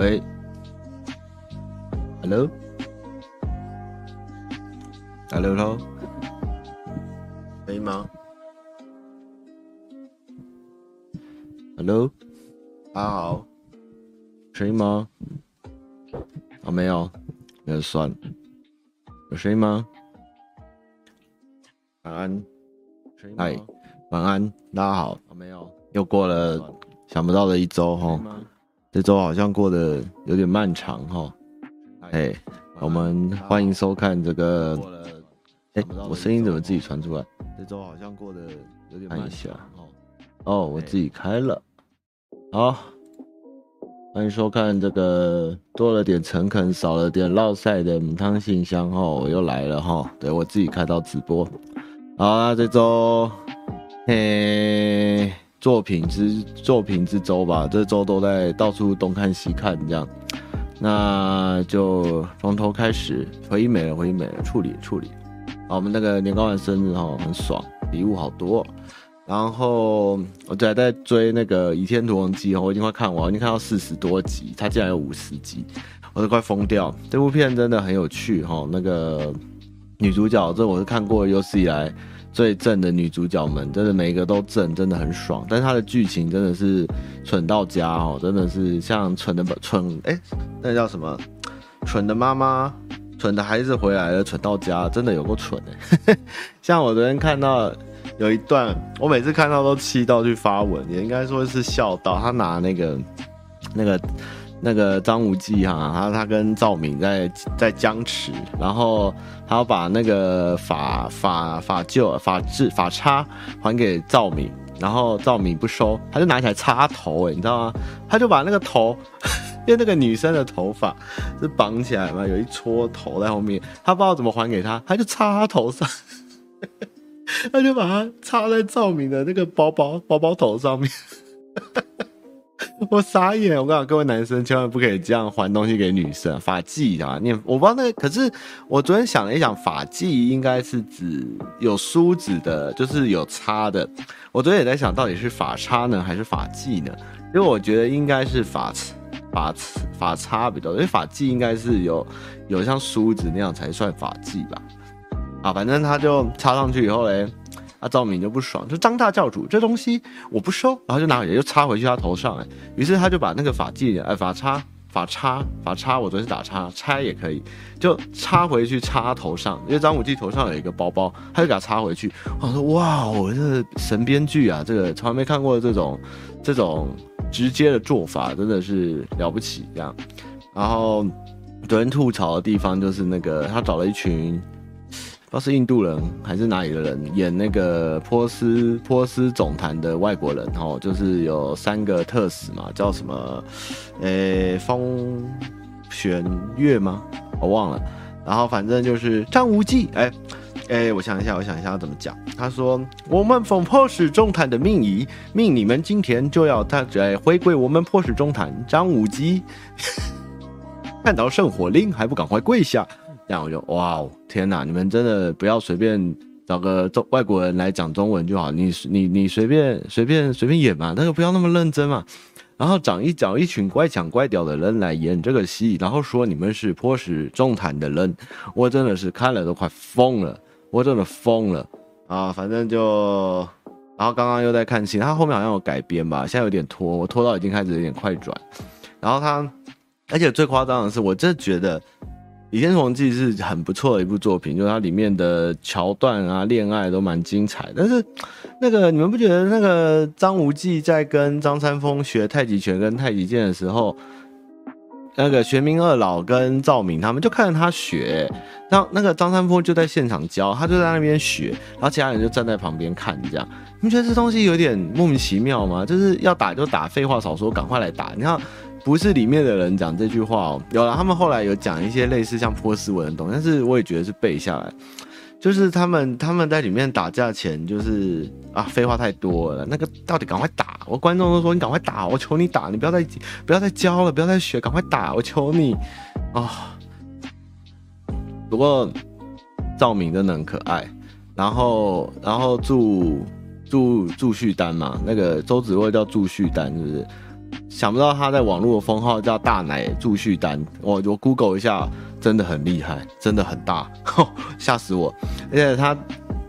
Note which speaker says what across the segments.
Speaker 1: 喂，Hello，Hello，可以吗？Hello，大家好，声音吗？啊，没有，没有算。了，有声音吗？晚安，嗨，晚安，大家好。啊，没有，又过了想不到的一周哈。这周好像过得有点漫长哈，哎，我们欢迎收看这个，哎，我声音怎么自己传出来？这周好像过得有点慢一下哈，哦，我自己开了，好，欢迎收看这个多了点诚恳，少了点烙赛的母汤信箱哈，我又来了哈，对，我自己开到直播，好，啊这周，嘿。作品之作品之周吧，这周都在到处东看西看这样，那就从头开始，回忆美了，回忆美了，处理处理。好，我们那个年糕丸生日哈，很爽，礼物好多。然后我就还在追那个《倚天屠龙记》哈，我已经快看完，已经看到四十多集，它竟然有五十集，我都快疯掉。这部片真的很有趣哈，那个女主角，这我是看过有史以来。最正的女主角们，真的每一个都正，真的很爽。但是她的剧情真的是蠢到家哦，真的是像蠢的蠢哎、欸，那叫什么？蠢的妈妈，蠢的孩子回来了，蠢到家，真的有够蠢哎。像我昨天看到有一段，我每次看到都气到去发文，也应该说是笑到。他拿那个那个。那个张无忌哈，他他跟赵敏在在僵持，然后他要把那个法法法臼法治法叉还给赵敏，然后赵敏不收，他就拿起来插头，哎，你知道吗？他就把那个头，因为那个女生的头发是绑起来嘛，有一撮头在后面，他不知道怎么还给他，他就插他头上，他就把它插在赵敏的那个包包包包头上面。我傻眼！我跟你讲，各位男生千万不可以这样还东西给女生。发髻啊，念我不知道那个，可是我昨天想了一想，发髻应该是指有梳子的，就是有插的。我昨天也在想，到底是发叉呢，还是发髻呢？因为我觉得应该是发发发叉比较多，因为发髻应该是有有像梳子那样才算发髻吧。啊，反正他就插上去以后嘞。啊，赵敏就不爽，就张大教主这东西我不收，然后就拿回去就插回去他头上，哎，于是他就把那个发髻，哎，发插、法插、法插，我昨天是打叉，拆也可以，就插回去插头上，因为张无忌头上有一个包包，他就给他插回去。我说哇，我这神编剧啊，这个从来没看过这种这种直接的做法，真的是了不起这样。然后昨天吐槽的地方就是那个他找了一群。不知道是印度人还是哪里的人演那个波斯波斯总坛的外国人哦，就是有三个特使嘛，叫什么？诶、风玄月吗？我忘了。然后反正就是张无忌，哎、欸、哎、我想一下，我想一下要怎么讲。他说：“我们奉波斯总坛的命仪，命你们今天就要他来回归我们波斯总坛。”张无忌 看到圣火令还不赶快跪下。这样我就哇天哪！你们真的不要随便找个中外国人来讲中文就好，你你你随便随便随便演嘛，但是不要那么认真嘛。然后找一找一群乖巧乖屌的人来演这个戏，然后说你们是波斯总坛的人，我真的是看了都快疯了，我真的疯了啊！反正就，然后刚刚又在看戏，他后面好像有改编吧，现在有点拖，我拖到已经开始有点快转。然后他，而且最夸张的是，我真的觉得。《倚天屠龙记》是很不错的一部作品，就是它里面的桥段啊、恋爱都蛮精彩。但是，那个你们不觉得那个张无忌在跟张三丰学太极拳跟太极剑的时候，那个玄冥二老跟赵敏他们就看着他学，然后那个张三丰就在现场教，他就在那边学，然后其他人就站在旁边看，这样你们觉得这东西有点莫名其妙吗？就是要打就打，废话少说，赶快来打！你看。不是里面的人讲这句话哦，有了，他们后来有讲一些类似像波斯文的东西，但是我也觉得是背下来，就是他们他们在里面打架前就是啊废话太多了，那个到底赶快打，我观众都说你赶快打，我求你打，你不要再不要再教了，不要再学，赶快打，我求你啊！不过赵敏真的很可爱，然后然后祝祝祝绪丹嘛，那个周子若叫祝绪丹是不是？想不到他在网络的封号叫大奶祝绪丹，我我 Google 一下，真的很厉害，真的很大，吓死我！而且他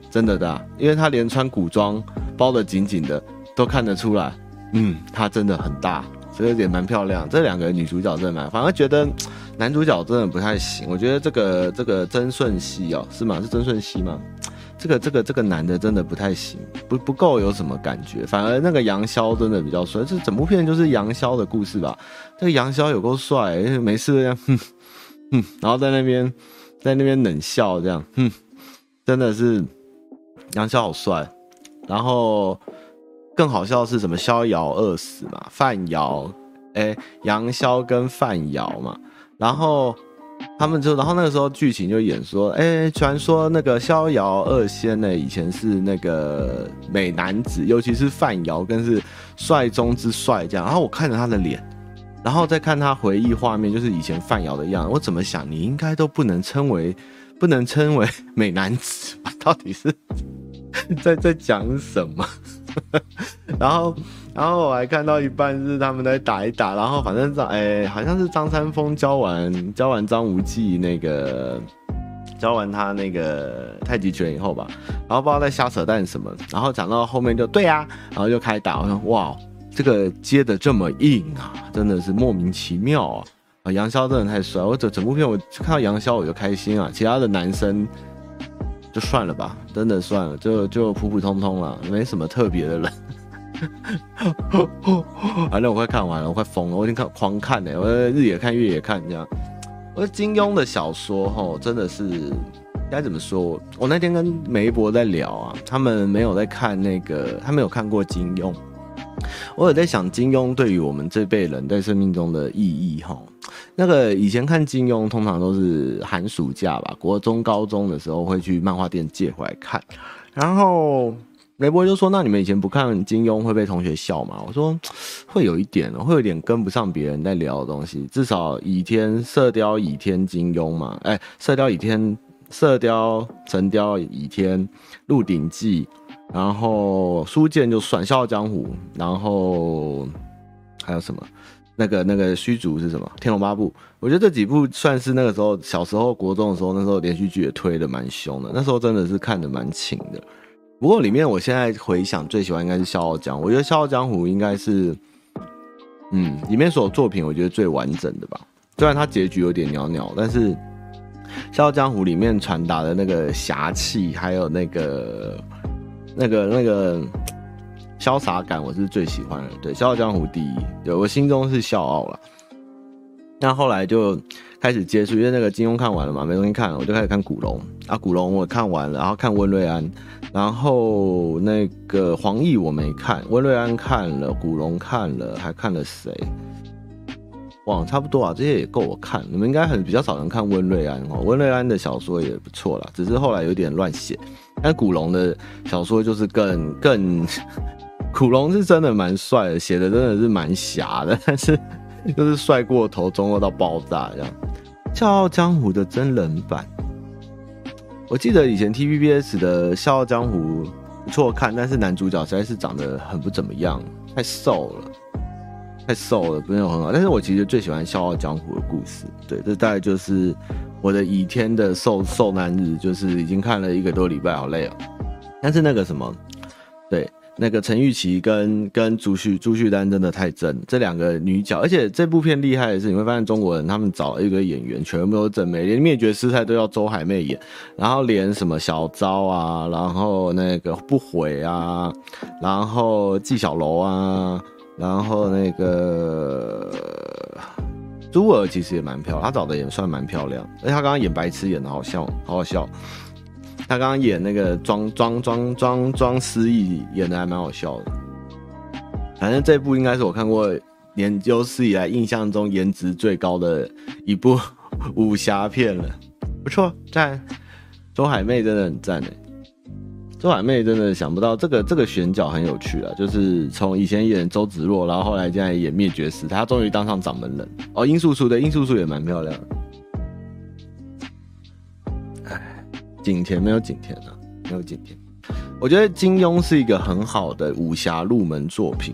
Speaker 1: 真的大，因为他连穿古装包得紧紧的都看得出来，嗯，他真的很大，所以也蛮漂亮。这两个女主角真的蛮，反而觉得男主角真的不太行。我觉得这个这个曾舜晞哦，是吗？是曾舜晞吗？这个这个这个男的真的不太行，不不够有什么感觉，反而那个杨逍真的比较帅。这整部片就是杨逍的故事吧？这个杨逍有够帅，没事这样，哼哼，然后在那边在那边冷笑这样，哼，真的是杨逍好帅。然后更好笑的是什么？逍遥饿死嘛，范瑶，哎，杨逍跟范瑶嘛，然后。他们就，然后那个时候剧情就演说，哎，传说那个逍遥二仙呢，以前是那个美男子，尤其是范瑶更是帅中之帅，这样。然后我看着他的脸，然后再看他回忆画面，就是以前范瑶的样子。我怎么想，你应该都不能称为，不能称为美男子吧？到底是在在讲什么？然后。然后我还看到一半是他们在打一打，然后反正张哎，好像是张三丰教完教完张无忌那个教完他那个太极拳以后吧，然后不知道在瞎扯淡什么，然后讲到后面就对呀、啊，然后就开打，我说哇，这个接的这么硬啊，真的是莫名其妙啊！啊，杨逍真的太帅，我整整部片我看到杨逍我就开心啊，其他的男生就算了吧，真的算了，就就普普通通了，没什么特别的人。反正我快看完了，我快疯了，我已经看狂看呢，我日也看，月也看，这样。我金庸的小说，吼，真的是该怎么说？我那天跟梅博在聊啊，他们没有在看那个，他没有看过金庸。我有在想，金庸对于我们这辈人在生命中的意义，哈。那个以前看金庸，通常都是寒暑假吧，国中、高中的时候会去漫画店借回来看，然后。雷博就说：“那你们以前不看金庸会被同学笑吗？”我说：“会有一点，会有点跟不上别人在聊的东西。至少倚天、射雕、倚天、金庸嘛，哎、射雕、倚天、射雕、神雕、倚天、鹿鼎记，然后书剑就算《笑傲江湖》，然后还有什么？那个那个虚竹是什么？《天龙八部》。我觉得这几部算是那个时候小时候国中的时候，那时候连续剧也推的蛮凶的，那时候真的是看的蛮勤的。”不过里面我现在回想最喜欢应该是《笑傲江湖》，我觉得《笑傲江湖》应该是，嗯，里面所有作品我觉得最完整的吧。虽然它结局有点鸟鸟，但是《笑傲江湖》里面传达的那个侠气，还有那个、那个、那个潇洒感，我是最喜欢的。对，《笑傲江湖》第一，对我心中是笑傲了。那后来就开始接触，因为那个金庸看完了嘛，没东西看了，我就开始看古龙啊。古龙我看完了，然后看温瑞安，然后那个黄易我没看，温瑞安看了，古龙看了，还看了谁？哇，差不多啊，这些也够我看。你们应该很比较少人看温瑞安哦，温瑞安的小说也不错啦，只是后来有点乱写。但古龙的小说就是更更，古龙是真的蛮帅的，写的真的是蛮侠的，但是。就是帅过头，中二到爆炸这样，《笑傲江湖》的真人版，我记得以前 TVBS 的《笑傲江湖》不错看，但是男主角实在是长得很不怎么样，太瘦了，太瘦了，不是很好。但是我其实最喜欢《笑傲江湖》的故事，对，这大概就是我的倚天的瘦瘦男日，就是已经看了一个多礼拜，好累哦。但是那个什么，对。那个陈玉琪跟跟朱旭朱旭丹真的太正，这两个女角，而且这部片厉害的是，你会发现中国人他们找一个演员全部都正美，连灭绝师太都要周海媚演，然后连什么小昭啊，然后那个不悔啊，然后纪晓楼啊，然后那个珠儿其实也蛮漂亮，她长得也算蛮漂亮，而且她刚刚演白痴演的好笑，好好笑。他刚刚演那个庄庄庄庄庄思义演的还蛮好笑的，反正这部应该是我看过研究史以来印象中颜值最高的一部武侠片了，不错，赞。周海媚真的很赞诶，周海媚真的想不到这个这个选角很有趣啊，就是从以前演周芷若，然后后来现在演灭绝师，他终于当上掌门人哦。殷素素的殷素素也蛮漂亮的。景甜没有景甜啊，没有景甜。我觉得金庸是一个很好的武侠入门作品，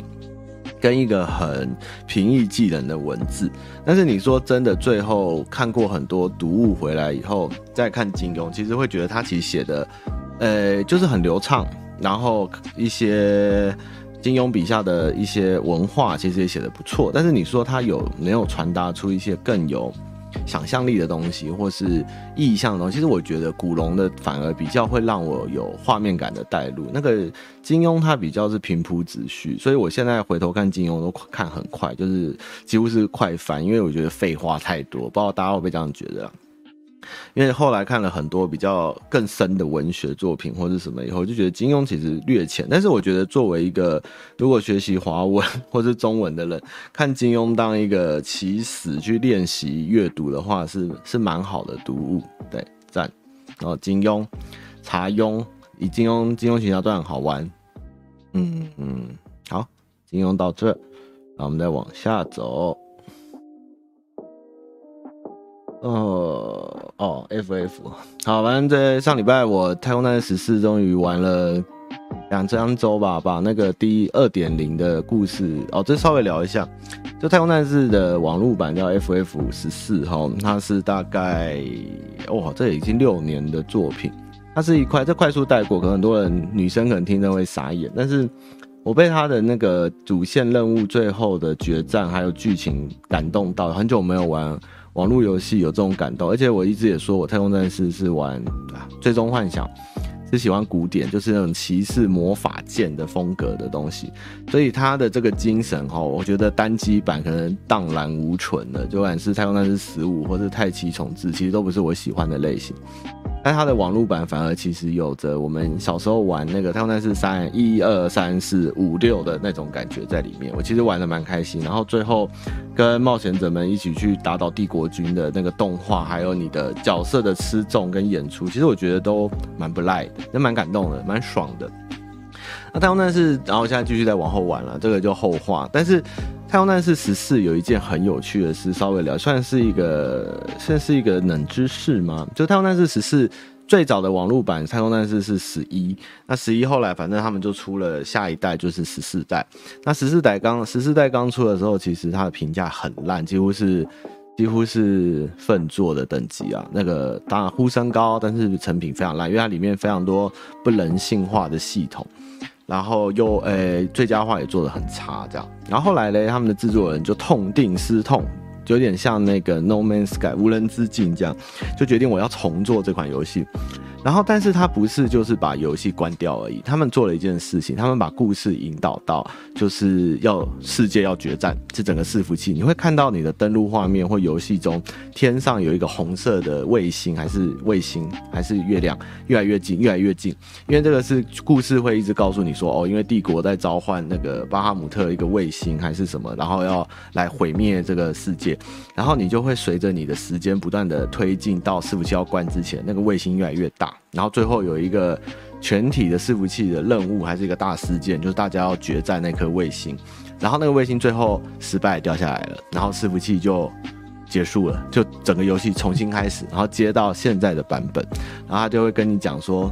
Speaker 1: 跟一个很平易近人的文字。但是你说真的，最后看过很多读物回来以后再看金庸，其实会觉得他其实写的，呃，就是很流畅，然后一些。金庸笔下的一些文化其实也写的不错，但是你说他有没有传达出一些更有想象力的东西，或是意象的东西？其实我觉得古龙的反而比较会让我有画面感的带入，那个金庸他比较是平铺直叙，所以我现在回头看金庸都看很快，就是几乎是快翻，因为我觉得废话太多，不知道大家会不会这样觉得？因为后来看了很多比较更深的文学作品或者什么以后，就觉得金庸其实略浅。但是我觉得作为一个如果学习华文或是中文的人，看金庸当一个起始去练习阅读的话是，是是蛮好的读物。对，赞。然后金庸、查庸，以金庸金庸群侠传好玩。嗯嗯，好，金庸到这，那我们再往下走。哦哦，F F，好，反正在上礼拜我太空战士十四终于玩了两三周吧，把那个第二点零的故事哦，这稍微聊一下，就太空战士的网络版叫 F F 十四哈，它是大概哇，这已经六年的作品，它是一块这快速带过，可能很多人女生可能听着会傻眼，但是我被它的那个主线任务最后的决战还有剧情感动到，很久没有玩。网络游戏有这种感动，而且我一直也说，我太空战士是玩，最终幻想是喜欢古典，就是那种骑士魔法剑的风格的东西，所以他的这个精神哈，我觉得单机版可能荡然无存了，就不管是太空战士十五或是太极重置，其实都不是我喜欢的类型。但它的网络版反而其实有着我们小时候玩那个《太空战士三》一二三四五六的那种感觉在里面，我其实玩的蛮开心。然后最后跟冒险者们一起去打倒帝国军的那个动画，还有你的角色的吃重跟演出，其实我觉得都蛮不赖的，也蛮感动的，蛮爽的。太空战士，然后现在继续再往后玩了，这个就后话。但是太空战士十四有一件很有趣的事，稍微聊，算是一个算是一个冷知识吗？就太空战士十四最早的网络版太空战士是十一，那十一后来反正他们就出了下一代，就是十四代。那十四代刚十四代刚出的时候，其实它的评价很烂，几乎是几乎是粪作的等级啊。那个当然呼声高，但是成品非常烂，因为它里面非常多不人性化的系统。然后又诶、最佳化也做得很差，这样。然后后来呢，他们的制作人就痛定思痛，有点像那个 No Man's Sky 无人之境这样，就决定我要重做这款游戏。然后，但是他不是就是把游戏关掉而已，他们做了一件事情，他们把故事引导到就是要世界要决战，这整个伺服器，你会看到你的登录画面或游戏中天上有一个红色的卫星，还是卫星，还是月亮，越来越近，越来越近，因为这个是故事会一直告诉你说，哦，因为帝国在召唤那个巴哈姆特一个卫星还是什么，然后要来毁灭这个世界，然后你就会随着你的时间不断的推进到伺服器要关之前，那个卫星越来越大。然后最后有一个全体的伺服器的任务，还是一个大事件，就是大家要决战那颗卫星。然后那个卫星最后失败掉下来了，然后伺服器就结束了，就整个游戏重新开始，然后接到现在的版本。然后他就会跟你讲说，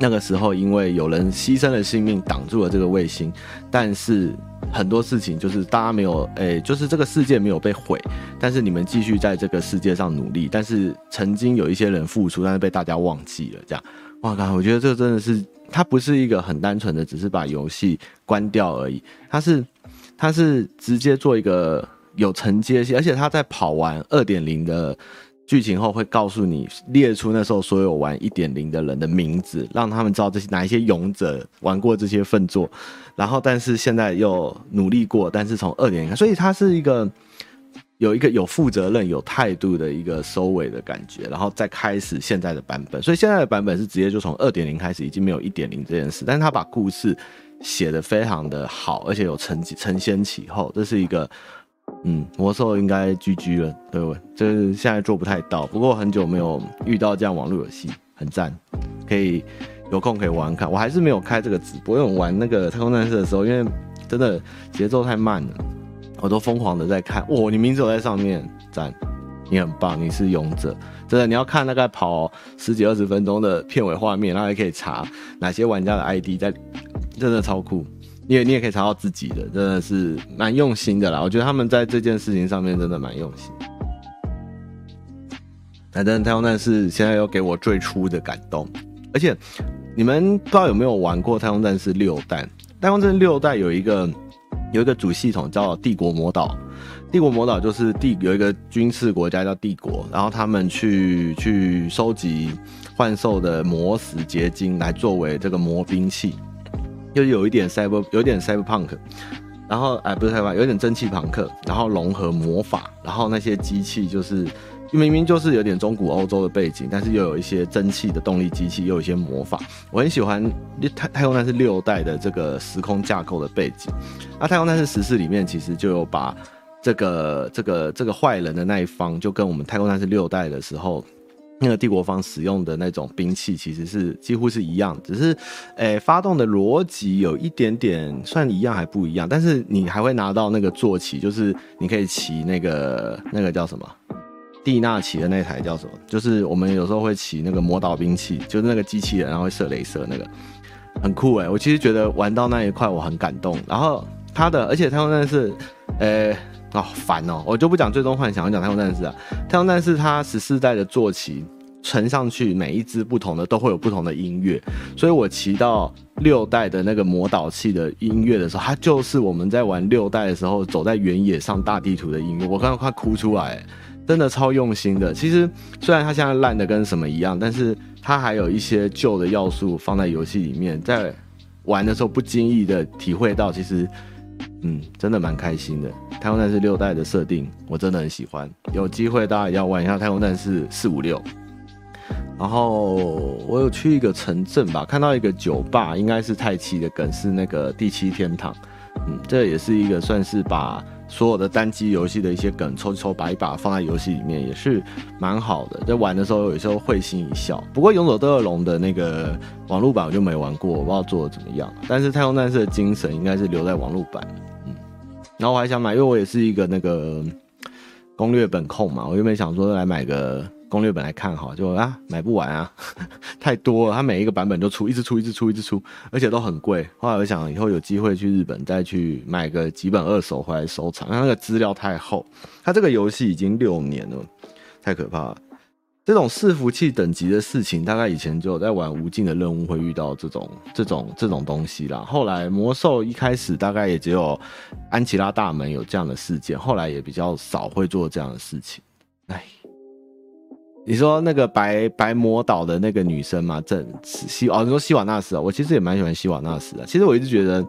Speaker 1: 那个时候因为有人牺牲了性命挡住了这个卫星，但是很多事情就是大家没有，诶，就是这个世界没有被毁，但是你们继续在这个世界上努力，但是曾经有一些人付出，但是被大家忘记了，这样，哇靠，我觉得这真的是，它不是一个很单纯的只是把游戏关掉而已，它是，它是直接做一个有承接性，而且它在跑完二点零的。剧情后会告诉你列出那时候所有玩一点零的人的名字，让他们知道这些哪一些勇者玩过这些粪作，然后但是现在又努力过，但是从二点零，所以它是一个有一个有负责任、有态度的一个收尾的感觉，然后再开始现在的版本。所以现在的版本是直接就从二点零开始，已经没有一点零这件事，但是他把故事写得非常的好，而且有承承先启后，这是一个。嗯，魔兽应该 GG 了，对不对？就是现在做不太到，不过很久没有遇到这样网络游戏，很赞，可以有空可以玩看。我还是没有开这个直播，因为我玩那个太空战士的时候，因为真的节奏太慢了，我都疯狂的在看。哇，你名字有在上面，赞，你很棒，你是勇者，真的。你要看大概跑十几二十分钟的片尾画面，然后还可以查哪些玩家的 ID 在，真的超酷。你也你也可以查到自己的，真的是蛮用心的啦。我觉得他们在这件事情上面真的蛮用心。反正太空战士现在又给我最初的感动，而且你们不知道有没有玩过太空战士六代？太空战士六代有一个有一个主系统叫帝国魔岛，帝国魔岛就是帝有一个军事国家叫帝国，然后他们去去收集幻兽的魔石结晶来作为这个魔兵器，又有一点 cyber 有点 cyberpunk，然后哎不是 cyberpunk，有点蒸汽朋克，然后融合魔法，然后那些机器就是。明明就是有点中古欧洲的背景，但是又有一些蒸汽的动力机器，又有一些魔法。我很喜欢太太空战士六代的这个时空架构的背景。那太空战士十四里面其实就有把这个这个这个坏人的那一方，就跟我们太空战士六代的时候那个帝国方使用的那种兵器，其实是几乎是一样，只是诶、发动的逻辑有一点点算一样还不一样。但是你还会拿到那个坐骑，就是你可以骑那个那个叫什么？蒂娜骑的那台叫什么？就是我们有时候会骑那个魔导兵器，就是那个机器人，然后会射雷射那个，很酷哎！我其实觉得玩到那一块我很感动。然后他的，而且他们那是，诶、哦烦哦，我就不讲最终幻想，我讲太空战士啊。太空战士它十四代的坐骑乘上去，每一只不同的都会有不同的音乐，所以我骑到六代的那个魔导器的音乐的时候，它就是我们在玩六代的时候走在原野上大地图的音乐，我刚刚快哭出来。真的超用心的。其实虽然它现在烂的跟什么一样，但是它还有一些旧的要素放在游戏里面，在玩的时候不经意的体会到，其实嗯，真的蛮开心的。太空战士六代的设定我真的很喜欢，有机会大家也要玩一下太空战士四五六。然后我有去一个城镇吧，看到一个酒吧，应该是泰七的梗，是那个第七天堂。嗯，这也是一个算是把。所有的单机游戏的一些梗抽抽把一把放在游戏里面也是蛮好的，在玩的时候有时候会心一笑。不过《勇者斗恶龙》的那个网络版我就没玩过，我不知道做的怎么样。但是《太空战士》的精神应该是留在网络版，嗯。然后我还想买，因为我也是一个那个攻略本控嘛，我原本想说来买个。攻略本来看好，就啊买不完啊，太多了。它每一个版本都出，一直出，一直出，一直出，而且都很贵。后来我想以后有机会去日本再去买个几本二手回来收藏，它那个资料太厚。它这个游戏已经六年了，太可怕了。这种伺服器等级的事情，大概以前就有在玩无尽的任务会遇到这种这种这种东西啦。后来魔兽一开始大概也只有安琪拉大门有这样的事件，后来也比较少会做这样的事情。哎。你说那个白白魔岛的那个女生嘛，正西哦，你说西瓦纳斯啊，我其实也蛮喜欢西瓦纳斯的。其实我一直觉得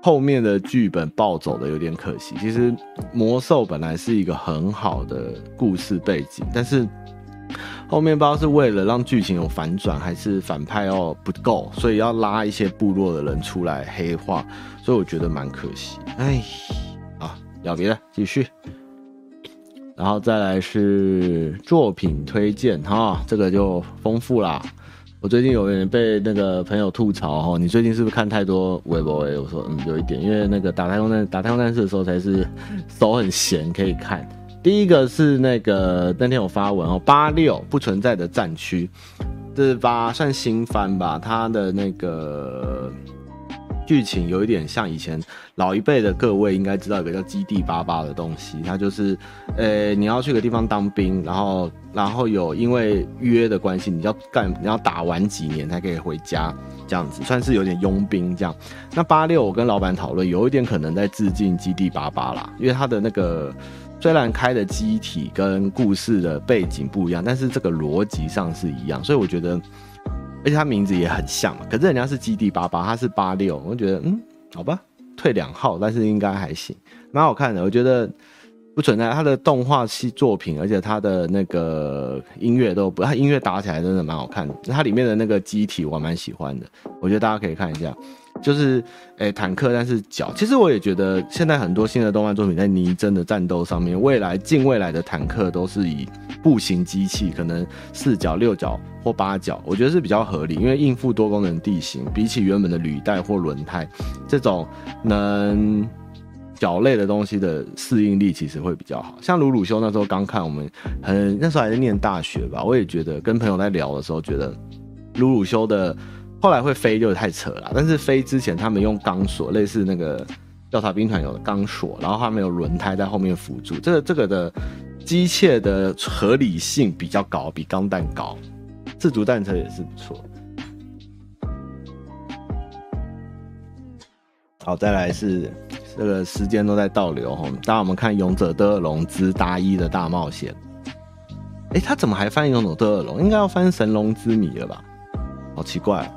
Speaker 1: 后面的剧本暴走的有点可惜。其实魔兽本来是一个很好的故事背景，但是后面不知道是为了让剧情有反转，还是反派要不够，所以要拉一些部落的人出来黑化，所以我觉得蛮可惜。哎，啊，要别的继续。然后再来是作品推荐哈，这个就丰富啦。我最近有人被那个朋友吐槽哈，你最近是不是看太多微博？我说嗯，有一点，因为那个打太空战打太空战士的时候才是手很闲可以看。第一个是那个那天我发文哦，八六不存在的战区，这是八算新番吧，它的那个。剧情有一点像以前老一辈的各位应该知道一个叫基地八八的东西，它就是，呃、你要去个地方当兵，然后然后有因为约的关系，你要干你要打完几年才可以回家，这样子算是有点佣兵这样。那八六我跟老板讨论，有一点可能在致敬基地八八啦，因为它的那个虽然开的机体跟故事的背景不一样，但是这个逻辑上是一样，所以我觉得。而且他名字也很像嘛，可是人家是基地八八，他是八六，我觉得嗯，好吧，退两号，但是应该还行，蛮好看的。我觉得不存在他的动画系作品，而且他的那个音乐都不，他音乐打起来真的蛮好看的。它里面的那个机体我蛮喜欢的，我觉得大家可以看一下。就是诶、坦克，但是脚。其实我也觉得，现在很多新的动漫作品在拟真的战斗上面，未来近未来的坦克都是以步行机器，可能四脚、六脚或八脚，我觉得是比较合理，因为应付多功能地形，比起原本的履带或轮胎这种能脚类的东西的适应力，其实会比较好。像鲁鲁修那时候刚看，我们很那时候还在念大学吧，我也觉得跟朋友在聊的时候，觉得鲁鲁修的。后来会飞就太扯了，但是飞之前他们用钢索，类似那个调查兵团有的钢索，然后他们有轮胎在后面辅助，这个这个的机械的合理性比较高，比钢弹高。自主弹车也是不错。好，再来是这个时间都在倒流哈，当我们看《勇者斗恶龙之大一的大冒险》，哎，他怎么还翻《勇者斗恶龙》？应该要翻《神龙之谜》了吧？好奇怪。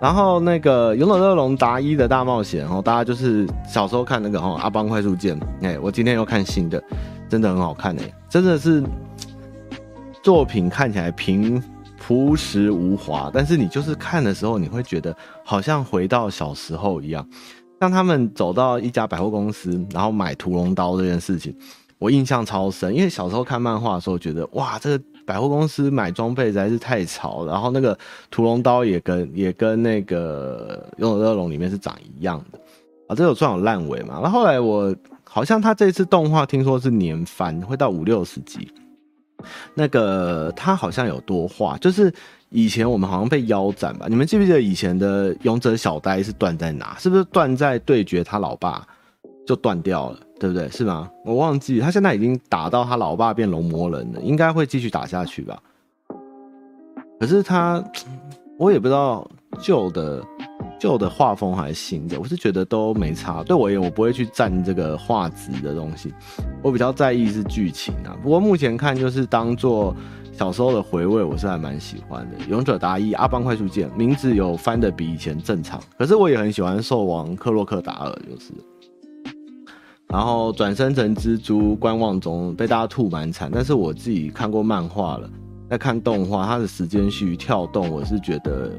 Speaker 1: 然后那个《勇者斗龙达一的大冒险》，哦大家就是小时候看那个哦阿邦快速键，哎，我今天又看新的，真的很好看哎，真的是作品看起来平朴实无华，但是你就是看的时候，你会觉得好像回到小时候一样。像他们走到一家百货公司，然后买屠龙刀这件事情，我印象超深，因为小时候看漫画的时候觉得哇，这个。百货公司买装备实在是太潮，然后那个屠龙刀也跟也跟那个《勇者斗恶龙》里面是长一样的啊，这有算有烂尾嘛？那后来我好像他这次动画听说是年番，会到五六十集。那个他好像有多话，就是以前我们好像被腰斩吧？你们记不记得以前的勇者小呆是断在哪？是不是断在对决他老爸就断掉了？对不对？是吗？我忘记他现在已经打到他老爸变龙魔人了，应该会继续打下去吧。可是他，我也不知道旧的旧的画风还是新的，我是觉得都没差。对我而言，我不会去占这个画质的东西，我比较在意是剧情啊。不过目前看就是当做小时候的回味，我是还蛮喜欢的。勇者达伊阿邦快速键名字有翻得比以前正常，可是我也很喜欢兽王克洛克达尔，就是。然后转生成蜘蛛，观望中被大家吐蛮惨，但是我自己看过漫画了，在看动画，它的时间序跳动，我是觉得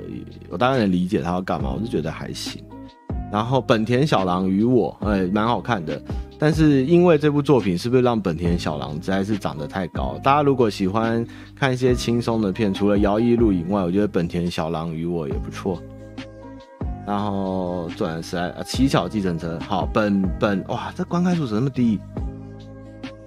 Speaker 1: 我当然能理解它要干嘛，我是觉得还行。然后本田小狼与我，哎，蛮好看的，但是因为这部作品是不是让本田小狼实在是长得太高？大家如果喜欢看一些轻松的片，除了摇曳露营外，我觉得本田小狼与我也不错。然后转时来啊，奇巧计程车好，本本哇，这观看数怎么那么低？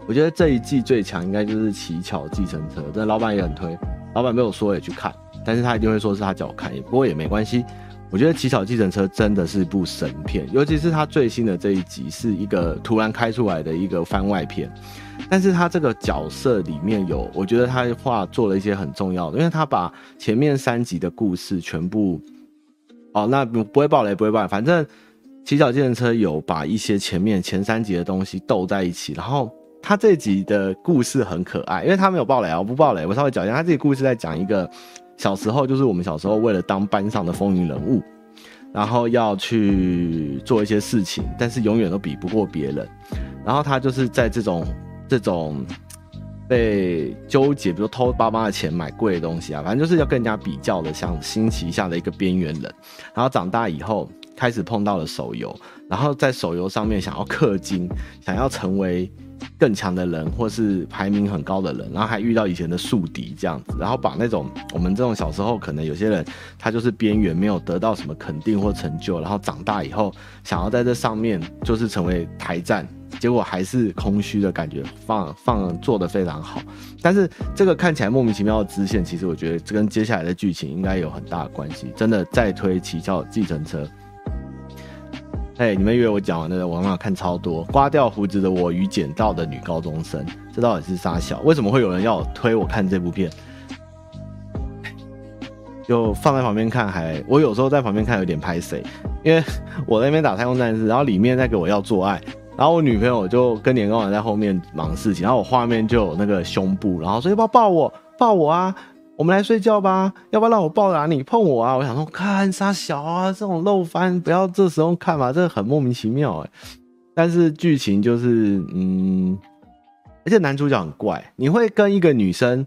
Speaker 1: 我觉得这一季最强应该就是乞巧计程车，这老板也很推，老板没有说也去看，但是他一定会说是他叫我看，不过也没关系。我觉得乞巧计程车真的是一部神片，尤其是他最新的这一集是一个突然开出来的一个番外篇，但是他这个角色里面有，我觉得他画做了一些很重要的，因为他把前面三集的故事全部。哦，那不不会爆雷，不会爆雷。反正骑脚计程车有把一些前面前三集的东西斗在一起，然后他这集的故事很可爱，因为他没有爆雷啊，我不爆雷，我稍微讲一下，他这个故事在讲一个小时候，就是我们小时候为了当班上的风云人物，然后要去做一些事情，但是永远都比不过别人，然后他就是在这种这种。被纠结，比如偷爸妈的钱买贵的东西啊，反正就是要跟人家比较的，像新奇下的一个边缘人。然后长大以后开始碰到了手游，然后在手游上面想要氪金，想要成为更强的人，或是排名很高的人，然后还遇到以前的宿敌这样子，然后把那种我们这种小时候可能有些人他就是边缘，没有得到什么肯定或成就，然后长大以后想要在这上面就是成为台战。结果还是空虚的感觉，放放做得非常好，但是这个看起来莫名其妙的支线，其实我觉得这跟接下来的剧情应该有很大的关系。真的再推奇巧计程车，哎，你们以为我讲完了？我刚刚看超多，刮掉胡子的我与捡到的女高中生，这到底是啥小？为什么会有人要推我看这部片？就放在旁边看还，我有时候在旁边看有点拍谢，因为我在那边打太空战士，然后里面在给我要做爱。然后我女朋友就跟年糕丸在后面忙事情，然后我画面就有那个胸部，然后说要不要抱我，抱我啊，我们来睡觉吧，要不要让我抱啊，你碰我啊？我想说看啥小啊，这种漏翻不要这时候看嘛，这很莫名其妙哎。但是剧情就是嗯，而且男主角很怪，你会跟一个女生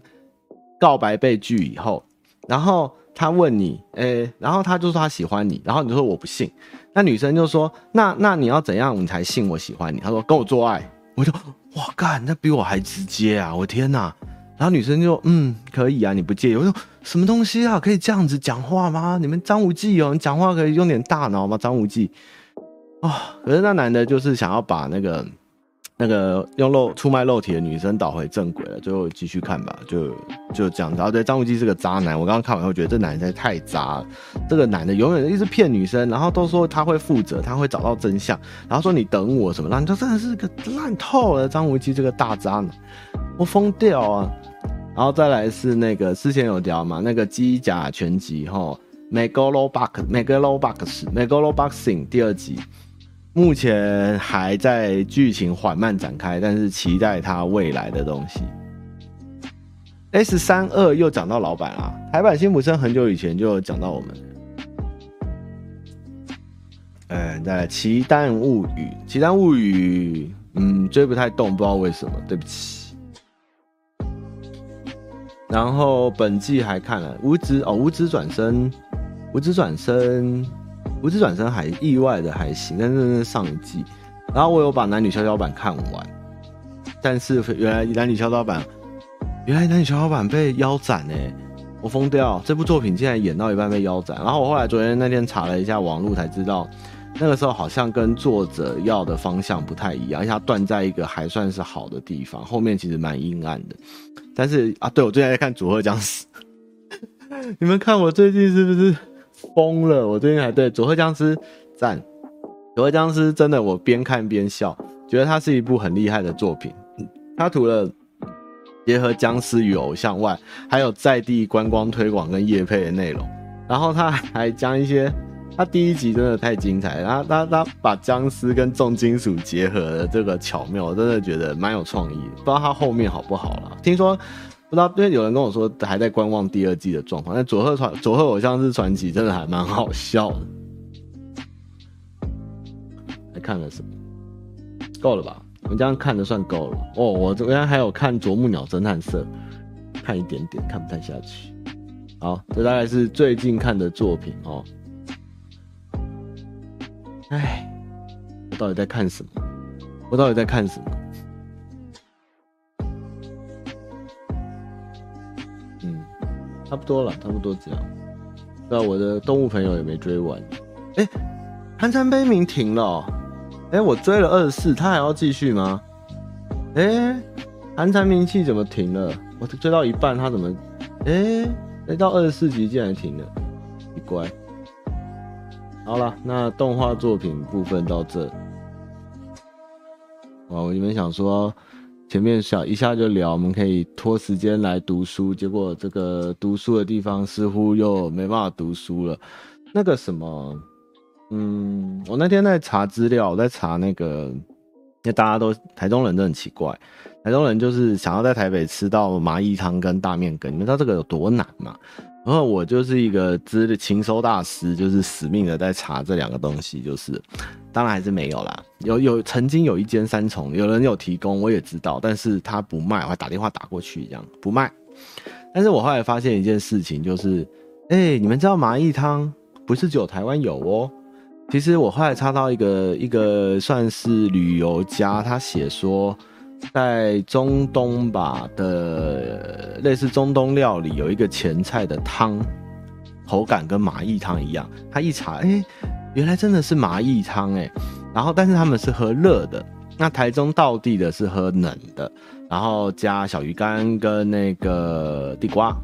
Speaker 1: 告白被拒以后，然后他问你，诶，然后他就说他喜欢你，然后你就说我不信。那女生就说：“那那你要怎样你才信我喜欢你？”他说：“跟我做爱。”我就哇干，那比我还直接啊！我天哪！然后女生就嗯，可以啊，你不介意？我说什么东西啊？可以这样子讲话吗？你们张无忌哦，你讲话可以用点大脑吗？张无忌啊！可是那男的就是想要把那个那个用肉出卖肉体的女生倒回正轨了，最后继续看吧，就就这样子。然后对张无忌是个渣男，我刚刚看完后觉得这男人太渣了。这个男的永远一直骗女生，然后都说他会负责，他会找到真相，然后说你等我什么，那你就真的是个烂透了。张无忌这个大渣男，我疯掉啊！然后再来是那个之前有聊嘛，那个机甲全集哈，Megalobox，Megalobox，Megaloboxing 第二集。目前还在剧情缓慢展开，但是期待它未来的东西。S 三二又讲到老板啊，台版辛普森很久以前就讲到我们。哎，再来《奇蛋物语》，《奇蛋物语》嗯追不太动，不知道为什么，对不起。然后本季还看了《无职》哦，《无职转生》，《无职转生》。无职转生还意外的还行，但是那上一季，然后我有把男女跷跷板看完，但是原来男女跷跷板，原来男女跷跷板被腰斩哎，我疯掉！这部作品竟然演到一半被腰斩，然后我后来昨天那天查了一下网络才知道，那个时候好像跟作者要的方向不太一样，而且它断在一个还算是好的地方，后面其实蛮阴暗的。但是啊，对，我最近在看《佐贺僵尸》，你们看我最近是不是？疯了！我最近还对《佐贺僵尸》赞，《佐贺僵尸》真的我边看边笑，觉得它是一部很厉害的作品。它除了结合僵尸与偶像外，还有在地观光推广跟业配的内容。然后他还将一些，他第一集真的太精彩，然后他他把僵尸跟重金属结合的这个巧妙，我真的觉得蛮有创意。不知道他后面好不好了？听说。不知道，因为有人跟我说还在观望第二季的状况。但佐贺传佐贺偶像是传奇，真的还蛮好笑的。还看了什么？够了吧？我们这样看的算够了。哦，我昨天还有看《啄木鸟侦探社》，看一点点，看不太下去。好，这大概是最近看的作品哦。哎，我到底在看什么？我到底在看什么？嗯差不多了，差不多这样。那我的动物朋友也没追完。哎、欸，寒蝉悲鸣停了、喔。哎、我追了二十四，他还要继续吗？哎、欸，寒蝉鸣泣怎么停了？我追到一半，他怎么？哎、欸，追到二十四集竟然停了，奇怪。好了，那动画作品部分到这。哇，我原本想说。前面想一下就聊，我们可以拖时间来读书，结果这个读书的地方似乎又没办法读书了。那个什么，嗯，我那天在查资料，我在查那个，因为大家都台中人都很奇怪，台中人就是想要在台北吃到麻薏汤跟大面羹，你们知道这个有多难吗？然后我就是一个资的情收大师，就是死命的在查这两个东西，就是当然还是没有啦。有有曾经有一间三重，有人有提供，我也知道，但是他不卖，我还打电话打过去，一样不卖。但是我后来发现一件事情，就是哎、你们知道麻薏汤不是只有台湾有哦。其实我后来查到一个一个算是旅游家，他写说。在中东吧的类似中东料理，有一个前菜的汤，口感跟麻薏汤一样。他一查，哎、原来真的是麻薏汤哎。然后，但是他们是喝热的，那台中道地的是喝冷的，然后加小鱼干跟那个地瓜。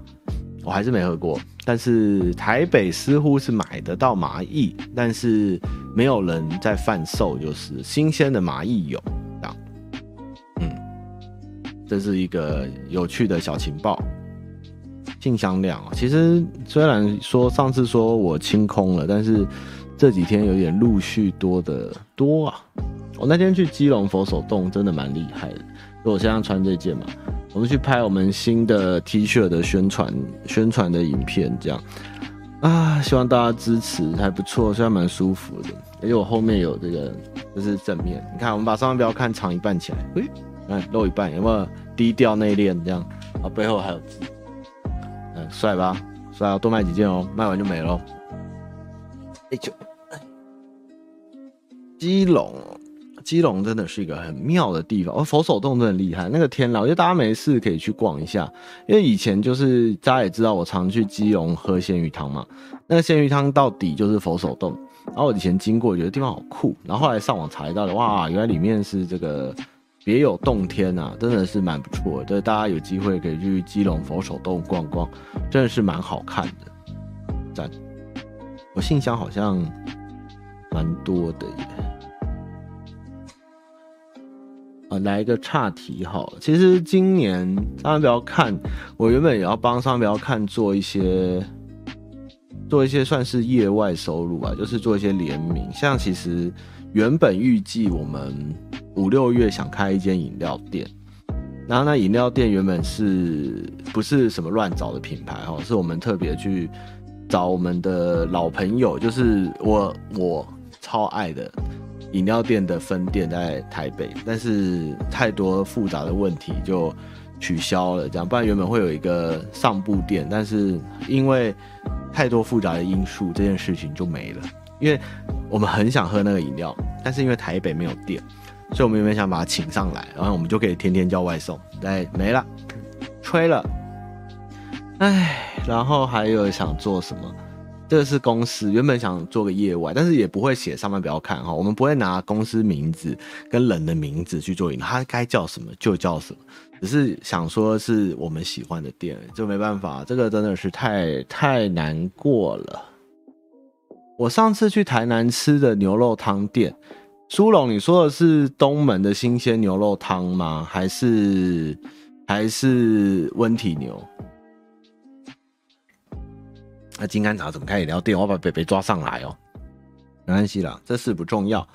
Speaker 1: 我还是没喝过，但是台北似乎是买得到麻薏，但是没有人在贩售，就是新鲜的麻薏有。这是一个有趣的小情报。信箱量啊，其实虽然说上次说我清空了，但是这几天有点陆续多的多啊。我那天去基隆佛手洞，真的蛮厉害的。所以我现在穿这件嘛，我们去拍我们新的 T 恤的宣传宣传的影片，这样啊，希望大家支持，还不错，虽然蛮舒服的。而且我后面有这个，就是正面，你看，我们把上面标看长一半起来，诶看露一半，有没有低调内敛这样？啊，背后还有字，嗯，帅吧？帅啊！多卖几件哦，卖完就没了。哎就，基隆，基隆真的是一个很妙的地方。哦，佛手洞真的厉害，那个天牢，我觉得大家没事可以去逛一下。因为以前就是大家也知道，我常去基隆喝鲜鱼汤嘛。那个鲜鱼汤到底就是佛手洞。然后我以前经过，觉得地方好酷。然后后来上网查到的，哇，原来里面是这个。别有洞天啊，真的是蛮不错的。对，大家有机会可以去基隆佛手洞逛逛，真的是蛮好看的。赞，我信箱好像蛮多的耶。啊，来一个岔题好了。其实今年商标看，我原本也要帮商标看做一些。做一些算是业外收入吧，就是做一些联名。像其实原本预计我们五六月想开一间饮料店，然后那饮料店原本是不是什么乱找的品牌哈？是我们特别去找我们的老朋友，就是我我超爱的饮料店的分店在台北，但是太多复杂的问题就取消了，这样不然原本会有一个上部店，但是因为太多复杂的因素，这件事情就没了。因为我们很想喝那个饮料，但是因为台北没有店，所以我们原本想把它请上来，然后我们就可以天天叫外送。对，没了，吹了。哎，然后还有想做什么？这个是公司原本想做个业外，但是也不会写上面不要看哈。我们不会拿公司名字跟人的名字去做饮料，它该叫什么就叫什么。只是想说是我们喜欢的店，就没办法，这个真的是太太难过了。我上次去台南吃的牛肉汤店，苏龙，你说的是东门的新鲜牛肉汤吗？还是还是温体牛？那金甘茶怎么开饮料店？我把北北抓上来哦，没关系啦，这事不重要。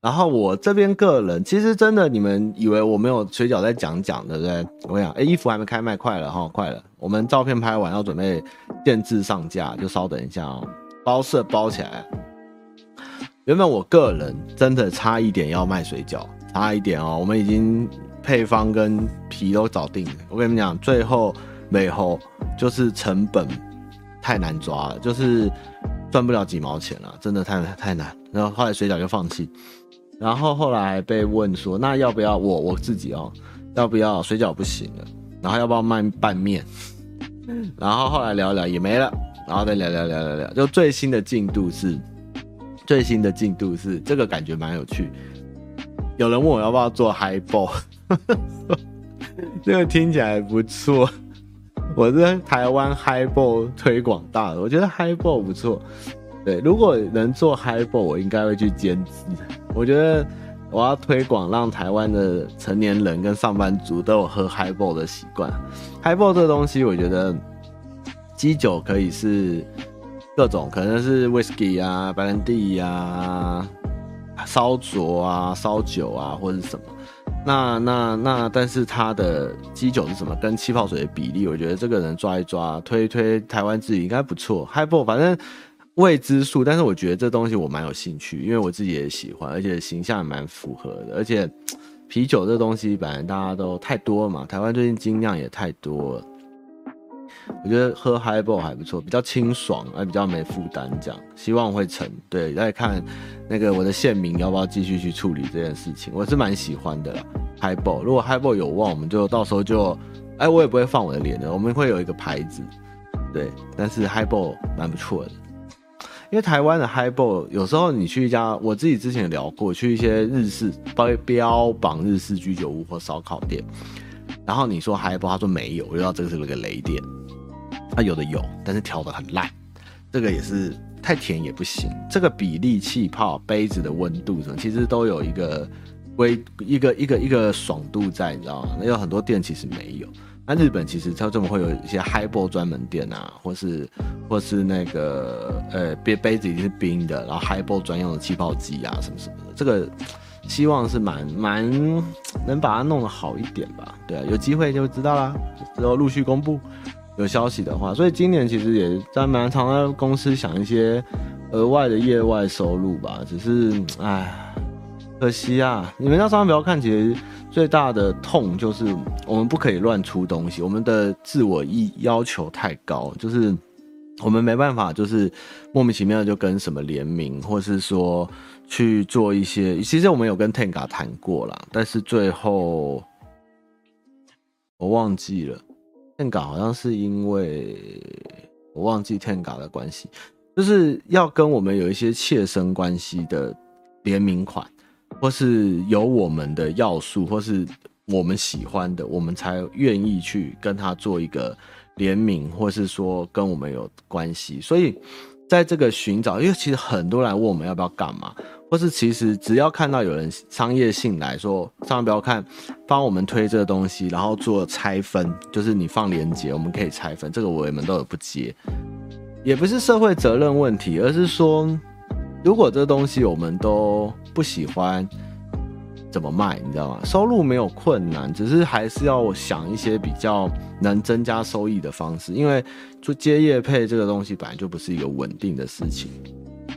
Speaker 1: 然后我这边个人，其实真的，你们以为我没有水饺在讲讲，对不对？我跟你讲，哎，衣服还没开卖，快了哈，快了。我们照片拍完要准备建制上架，就稍等一下哦。包色包起来。原本我个人真的差一点要卖水饺，差一点哦。我们已经配方跟皮都找定了。我跟你们讲，最后最后就是成本太难抓了，就是赚不了几毛钱了，真的太太难。然后后来水饺就放弃。然后后来被问说，那要不要我我自己哦？要不要水饺不行了？然后要不要卖拌面？然后后来聊聊也没了，然后再聊聊聊聊聊，就最新的进度是，最新的进度是这个感觉蛮有趣。有人问我要不要做 Highball，这个听起来不错。我是台湾 Highball 推广大的，我觉得 Highball 不错。对，如果能做 Highball，我应该会去兼职。我觉得我要推广，让台湾的成年人跟上班族都有喝 Highball 的习惯。Highball 这个东西，我觉得基酒可以是各种，可能是 Whisky 啊、白兰地啊、烧灼啊、烧酒啊，或者是什么。那那那，但是它的基酒是什么？跟气泡水的比例，我觉得这个人抓一抓，推一推台湾自己应该不错。还不反正。未知数，但是我觉得这东西我蛮有兴趣，因为我自己也喜欢，而且形象也蛮符合的。而且啤酒这东西本来大家都太多了嘛，台湾最近精酿也太多了。我觉得喝 Highball 还不错，比较清爽，还比较没负担。这样希望会成。对，再看那个我的县民要不要继续去处理这件事情，我是蛮喜欢的啦。Highball 如果 Highball 有望，我们就到时候就，哎，我也不会放我的脸的，我们会有一个牌子。对，但是 Highball 蛮不错的。因为台湾的 Highball 有时候你去一家，我自己之前聊过，去一些日式标标榜日式居酒屋或烧烤店，然后你说嗨波他说没有，我知道这个是那个雷店。他有的有，但是调的很烂，这个也是太甜也不行。这个比例、气泡、杯子的温度什么，其实都有一个微一个一个一个爽度在，你知道吗？那有很多店其实没有。那日本其实它这么会有一些 Highball 专门店啊，或是或是那个呃杯杯子已经是冰的，然后 Highball 专用的气泡机啊什么什么的，这个希望是蛮蛮能把它弄得好一点吧。对啊，有机会就知道啦，之后陆续公布有消息的话。所以今年其实也在蛮常在公司想一些额外的业外收入吧，只是唉。可惜啊，你们要千万不要看，其实最大的痛就是我们不可以乱出东西，我们的自我意要求太高，就是我们没办法，就是莫名其妙就跟什么联名，或是说去做一些。其实我们有跟 Tenga 谈过啦，但是最后我忘记了，Tenga 好像是因为我忘记 Tenga 的关系，就是要跟我们有一些切身关系的联名款。或是有我们的要素，或是我们喜欢的，我们才愿意去跟他做一个联名，或是说跟我们有关系。所以，在这个寻找，因为其实很多人问我们要不要干嘛，或是其实只要看到有人商业性来说，上万不要看，帮我们推这个东西，然后做拆分，就是你放链接，我们可以拆分，这个我们都有不接，也不是社会责任问题，而是说。如果这东西我们都不喜欢，怎么卖？你知道吗？收入没有困难，只是还是要想一些比较能增加收益的方式。因为做接业配这个东西本来就不是一个稳定的事情。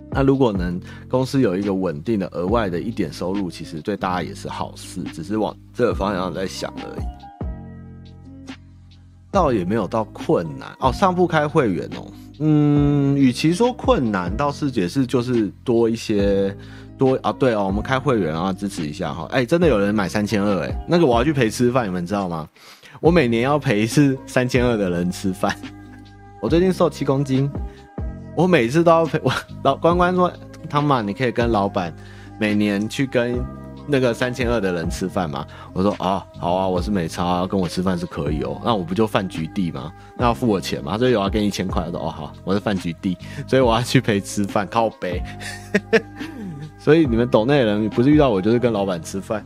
Speaker 1: 那如果能公司有一个稳定的额外的一点收入，其实对大家也是好事。只是往这个方向在想而已，倒也没有到困难哦。上不开会员哦。嗯，与其说困难，倒是解释就是多一些多啊，对哦，我们开会员啊，支持一下哈。哎、真的有人买三千二，哎，那个我要去陪吃饭，你们知道吗？我每年要陪是三千二的人吃饭。我最近瘦七公斤，我每次都要陪我老关关说，汤马，你可以跟老板每年去跟。那个三千二的人吃饭吗？我说啊，好啊，我是美超啊，跟我吃饭是可以哦。那我不就饭局弟吗？那要付我钱吗？所以我要给你一千块。我说哦好，我是饭局弟，所以我要去陪吃饭，靠背。所以你们懂内人不是遇到我就是跟老板吃饭。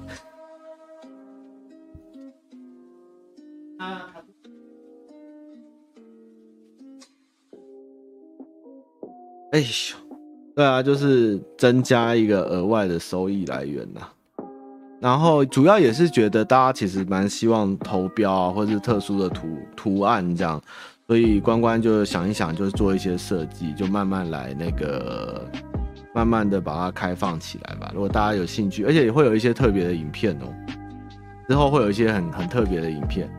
Speaker 1: 哎呦，对啊，就是增加一个额外的收益来源呐。然后主要也是觉得大家其实蛮希望投标啊，或者是特殊的图图案这样，所以关关就想一想，就是做一些设计，就慢慢来那个，慢慢的把它开放起来吧。如果大家有兴趣，而且也会有一些特别的影片哦，之后会有一些很很特别的影片。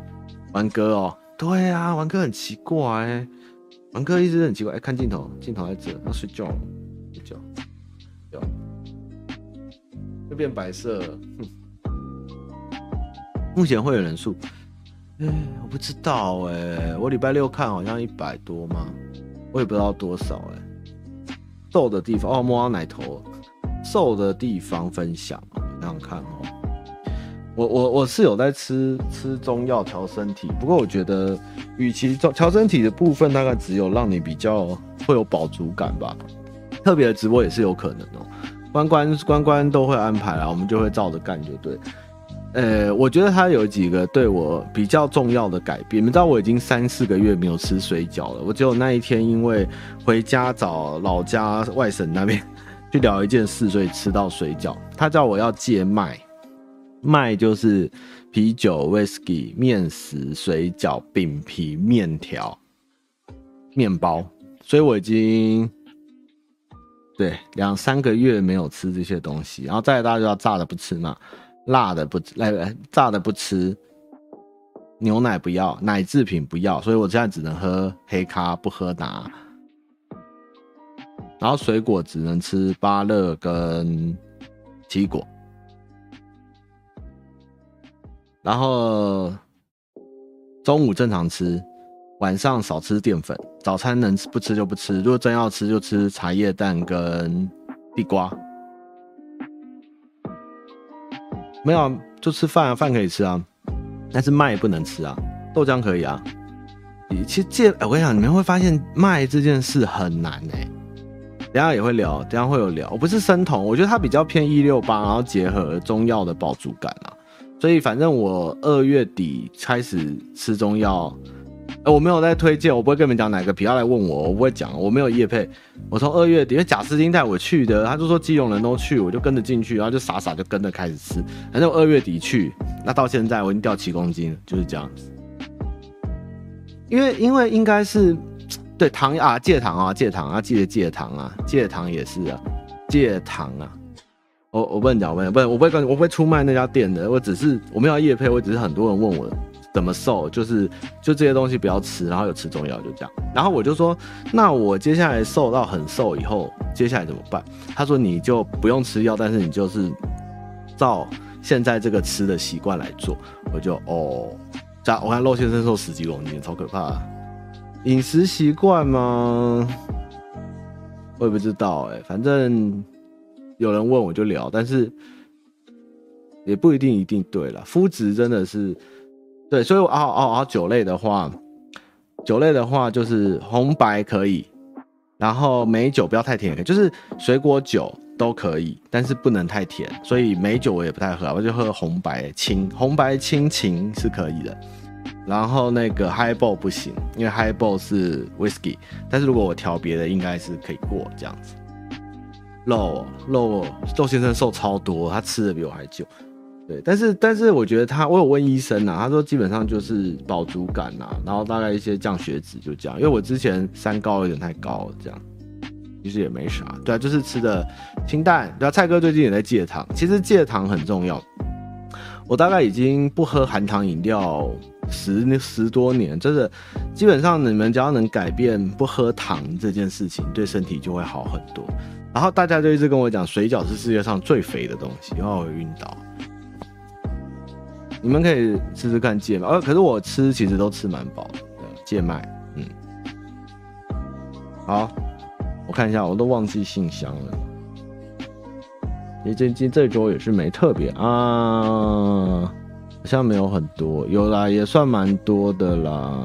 Speaker 1: 玩哥哦，对啊，玩哥很奇怪，玩哥一直很奇怪，哎，看镜头，镜头在这，要睡觉了，睡觉，睡觉。会变白色了，目前会员人数，哎，我不知道哎，我礼拜六看好像一百多吗？我也不知道多少哎。瘦的地方哦，摸到奶头，瘦的地方分享，这样看哦。我我我是有在吃吃中药调身体，不过我觉得，与其调调身体的部分，大概只有让你比较会有饱足感吧。特别的直播也是有可能哦。关关关关都会安排啦，我们就会照着干就对。呃，我觉得他有几个对我比较重要的改变。你知道我已经三四个月没有吃水饺了，我只有那一天因为回家找老家外省那边 去聊一件事，所以吃到水饺。他叫我要戒麦，麦就是啤酒、whisky、面食、水饺、饼皮、面条、面包，所以我已经。对，两三个月没有吃这些东西，然后再来大家就要炸的不吃嘛，辣的不来来炸的不吃，牛奶不要，奶制品不要，所以我现在只能喝黑咖，不喝拿。然后水果只能吃芭乐跟奇异果，然后中午正常吃。晚上少吃淀粉，早餐能吃不吃就不吃。如果真要吃，就吃茶叶蛋跟地瓜。没有，就吃饭啊，饭可以吃啊，但是麦不能吃啊，豆浆可以啊。其实这，我跟你讲，你们会发现麦这件事很难哎、等下也会聊，等下会有聊。我不是生酮，我觉得它比较偏一六八，然后结合中药的饱足感啊。所以反正我二月底开始吃中药。我没有在推荐，我不会跟你们讲哪个皮，要来问我，我不会讲，我没有业配。我从二月底，因为贾斯汀带我去的，他就说基隆人都去，我就跟着进去，然后就傻傻就跟着开始吃。反正我二月底去，那到现在我已经掉七公斤了，就是这样子。因为因为应该是对糖啊，戒糖啊，戒糖啊，记得戒糖啊，戒糖也是啊，戒糖啊。我我不能讲，我不能，我不会跟，我不会出卖那家店的，我只是我没有业配，我只是很多人问我。怎么瘦？就是就这些东西不要吃，然后有吃中药就这样。然后我就说，那我接下来瘦到很瘦以后，接下来怎么办？他说你就不用吃药，但是你就是照现在这个吃的习惯来做。我就哦，这我看肉先生瘦十几公斤，超可怕。饮食习惯吗？我也不知道哎、反正有人问我就聊，但是也不一定一定对了。肤质真的是对，所以哦哦哦，酒类的话，酒类的话就是红白可以，然后美酒不要太甜，就是水果酒都可以，但是不能太甜。所以美酒我也不太喝，我就喝红白清，红白清琴是可以的。然后那个 Highball 不行，因为 Highball 是 Whisky，但是如果我调别的，应该是可以过这样子。肉肉肉先生瘦超多，他吃的比我还久。对，但是但是我觉得他，我有问医生呐，他说基本上就是饱足感呐，然后大概一些降血脂就这样。因为我之前三高有点太高，这样其实也没啥。对啊，就是吃的清淡。对啊，蔡哥最近也在戒糖，其实戒糖很重要。我大概已经不喝含糖饮料十十多年，真的，基本上你们只要能改变不喝糖这件事情，对身体就会好很多。然后大家就一直跟我讲，水饺是世界上最肥的东西，然后我会晕倒。你们可以试试看戒麦，呃，可是我吃其实都吃蛮饱的，戒麦，嗯，好，我看一下，我都忘记信箱了。你最近这周也是没特别啊，好像没有很多，有啦，也算蛮多的啦。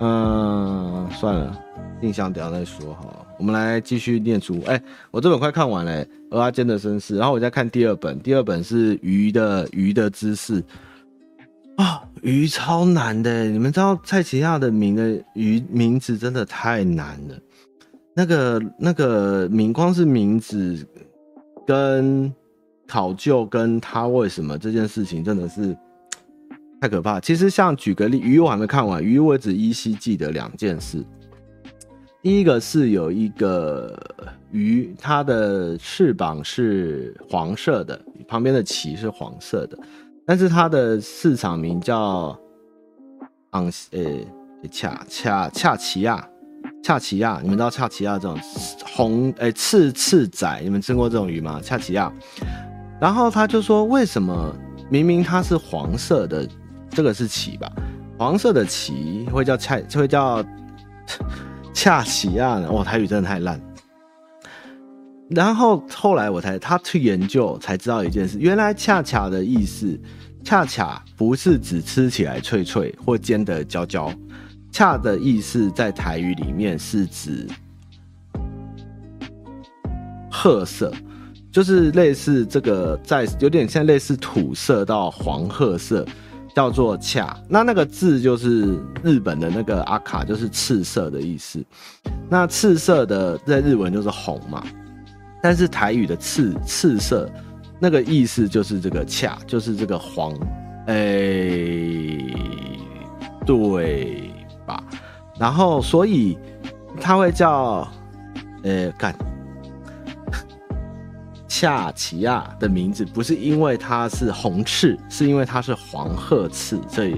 Speaker 1: 嗯，算了，印象等下再说好。我们来继续念书。哎、我这本快看完了，欸，《蚵仔煎的身世》，然后我再看第二本，第二本是鱼的鱼的知识啊，鱼超难的，你们知道蔡奇亚的名的鱼名字真的太难了，那个那个名光是名字。跟考究跟他为什么这件事情真的是太可怕。其实像举个例，鱼我还没看完，鱼我只依稀记得两件事。第一个是有一个鱼，它的翅膀是黄色的，旁边的鳍是黄色的，但是它的市场名叫昂诶恰恰恰奇亚。恰奇亚，你们知道恰奇亚这种红诶、刺刺仔，你们吃过这种鱼吗？恰奇亚，然后他就说，为什么明明它是黄色的，这个是鳍吧？黄色的鳍会叫恰，会叫恰喜亚呢？哇，台语真的太烂。然后后来我才他去研究才知道一件事，原来恰恰的意思，恰恰不是指吃起来脆脆或煎得焦焦。恰的意思在台语里面是指褐色，就是类似这个在有点像类似土色到黄褐色，叫做恰。那那个字就是日本的那个阿卡，就是赤色的意思。那赤色的在日文就是红嘛，但是台语的赤赤色那个意思就是这个恰，就是这个黄。哎、对。吧，然后所以他会叫，呃，干恰奇亚的名字不是因为它是红翅，是因为它是黄褐翅，所以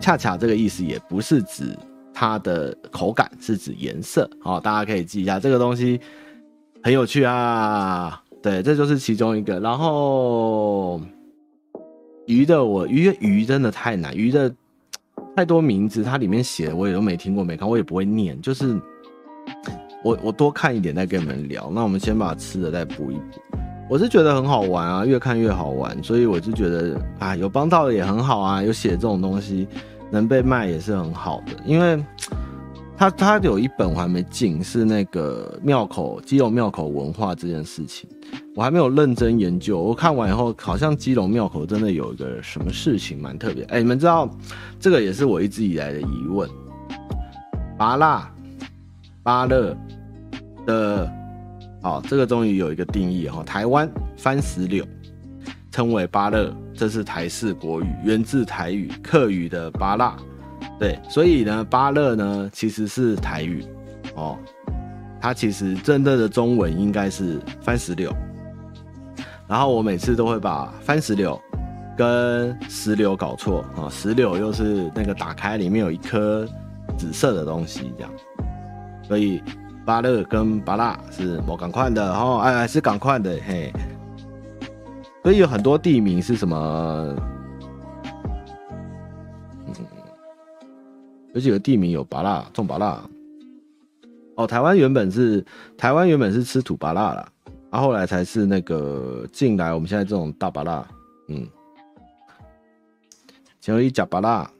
Speaker 1: 恰恰这个意思也不是指它的口感，是指颜色。好，大家可以记一下这个东西很有趣啊。对，这就是其中一个。然后鱼的我鱼鱼真的太难，鱼的。太多名字，它里面写的我也都没听过、没看，我也不会念。就是我我多看一点再跟你们聊。那我们先把吃的再补一补。我是觉得很好玩啊，越看越好玩，所以我就觉得啊，有帮到的也很好啊，有写这种东西能被卖也是很好的，因为。他他有一本我还没进，是那个庙口基隆庙口文化这件事情，我还没有认真研究。我看完以后，好像基隆庙口真的有一个什么事情蛮特别。哎、你们知道这个也是我一直以来的疑问。芭乐，芭乐的，好，这个终于有一个定义哈。台湾番石榴称为芭乐，这是台式国语，源自台语客语的芭乐。对，所以呢，芭乐呢其实是台语哦，它其实真正的中文应该是番石榴。然后我每次都会把番石榴跟石榴搞错啊、哦，石榴又是那个打开里面有一颗紫色的东西这样，所以芭乐跟芭乐是某港块的哦，哎，是港块的嘿，所以有很多地名是什么？有几个地名有芭乐种芭乐哦，台湾原本是台湾原本是吃土芭乐啦，然后来才是那个进来我们现在这种大芭乐嗯，前一甲巴拉，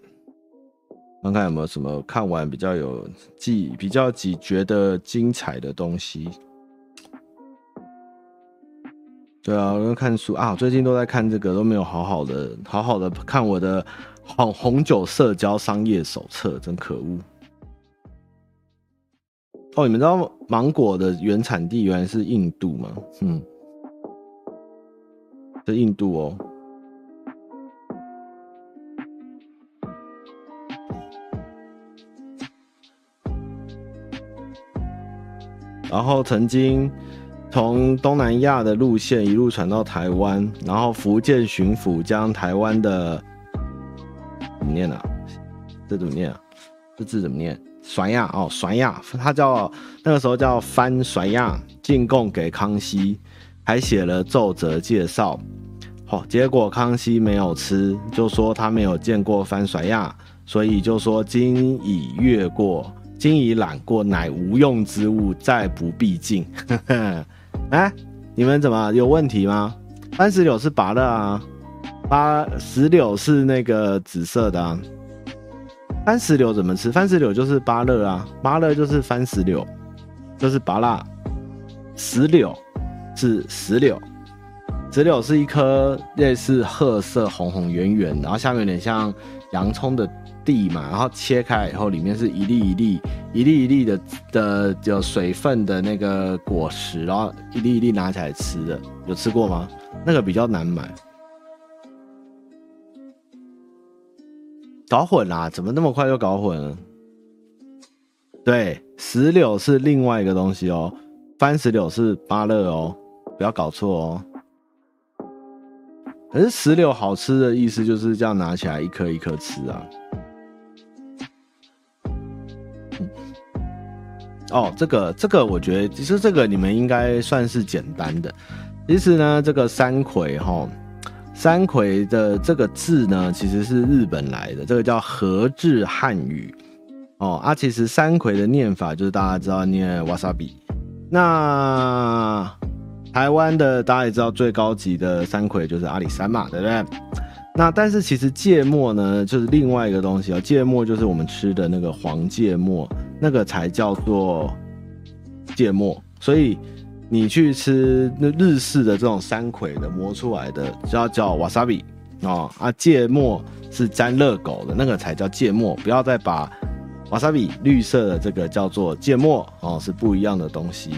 Speaker 1: 看看有没有什么看完比较有记、比较几觉得精彩的东西。对啊，我在看书啊，最近都在看这个，都没有好好的、好好的看我的红红酒社交商业手册，真可恶。哦，你们知道芒果的原产地原来是印度吗？嗯，是印度哦。然后曾经从东南亚的路线一路传到台湾，然后福建巡抚将台湾的怎么念啊？这怎么念啊？这字怎么念？甩亚哦，甩亚，他叫那个时候叫番甩亚，进贡给康熙，还写了奏折介绍。好、哦，结果康熙没有吃，就说他没有见过番甩亚，所以就说今已越过，今已览过，乃无用之物，再不必进。哎，你们怎么有问题吗？番石榴是芭乐啊，芭石榴是那个紫色的啊。番石榴怎么吃？番石榴就是芭乐啊，芭乐就是番石榴，就是芭乐。石榴是石榴，石榴是一颗类似褐色、红红圆圆，然后下面有点像洋葱的蒂嘛，然后切开以后，里面是一粒一粒、一粒一粒的的有水分的那个果实，然后一粒一粒拿起来吃的，有吃过吗？那个比较难买。搞混啦！怎么那么快就搞混了？对，石榴是另外一个东西哦，番石榴是芭乐哦，不要搞错哦。可是石榴好吃的意思就是这样拿起来一颗一颗吃啊。哦，这个这个，我觉得其实这个你们应该算是简单的。其实呢，这个山葵哈。山葵的这个字呢，其实是日本来的，这个叫和制汉语哦。啊，其实山葵的念法就是大家知道念 wasabi。那台湾的大家也知道最高级的山葵就是阿里山嘛，对不对？那但是其实芥末呢，就是另外一个东西哦。芥末就是我们吃的那个黄芥末，那个才叫做芥末，所以。你去吃那日式的这种山葵的磨出来的，就要叫 wasabi 哦啊，芥末是沾热狗的那个才叫芥末，不要再把 wasabi 绿色的这个叫做芥末哦，是不一样的东西。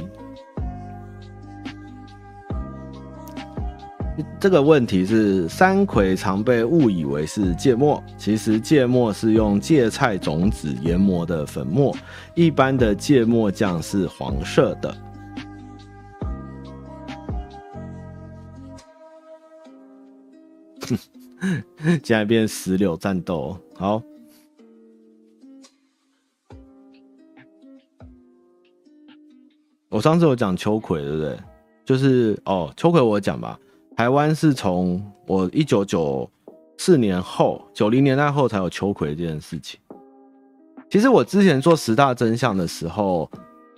Speaker 1: 这个问题是山葵常被误以为是芥末，其实芥末是用芥菜种子研磨的粉末，一般的芥末酱是黄色的。现在变石榴战斗，好。我上次有讲秋葵，对不对？就是哦，秋葵我讲吧。台湾是从我一九九四年后，九零年代后才有秋葵这件事情。其实我之前做十大真相的时候。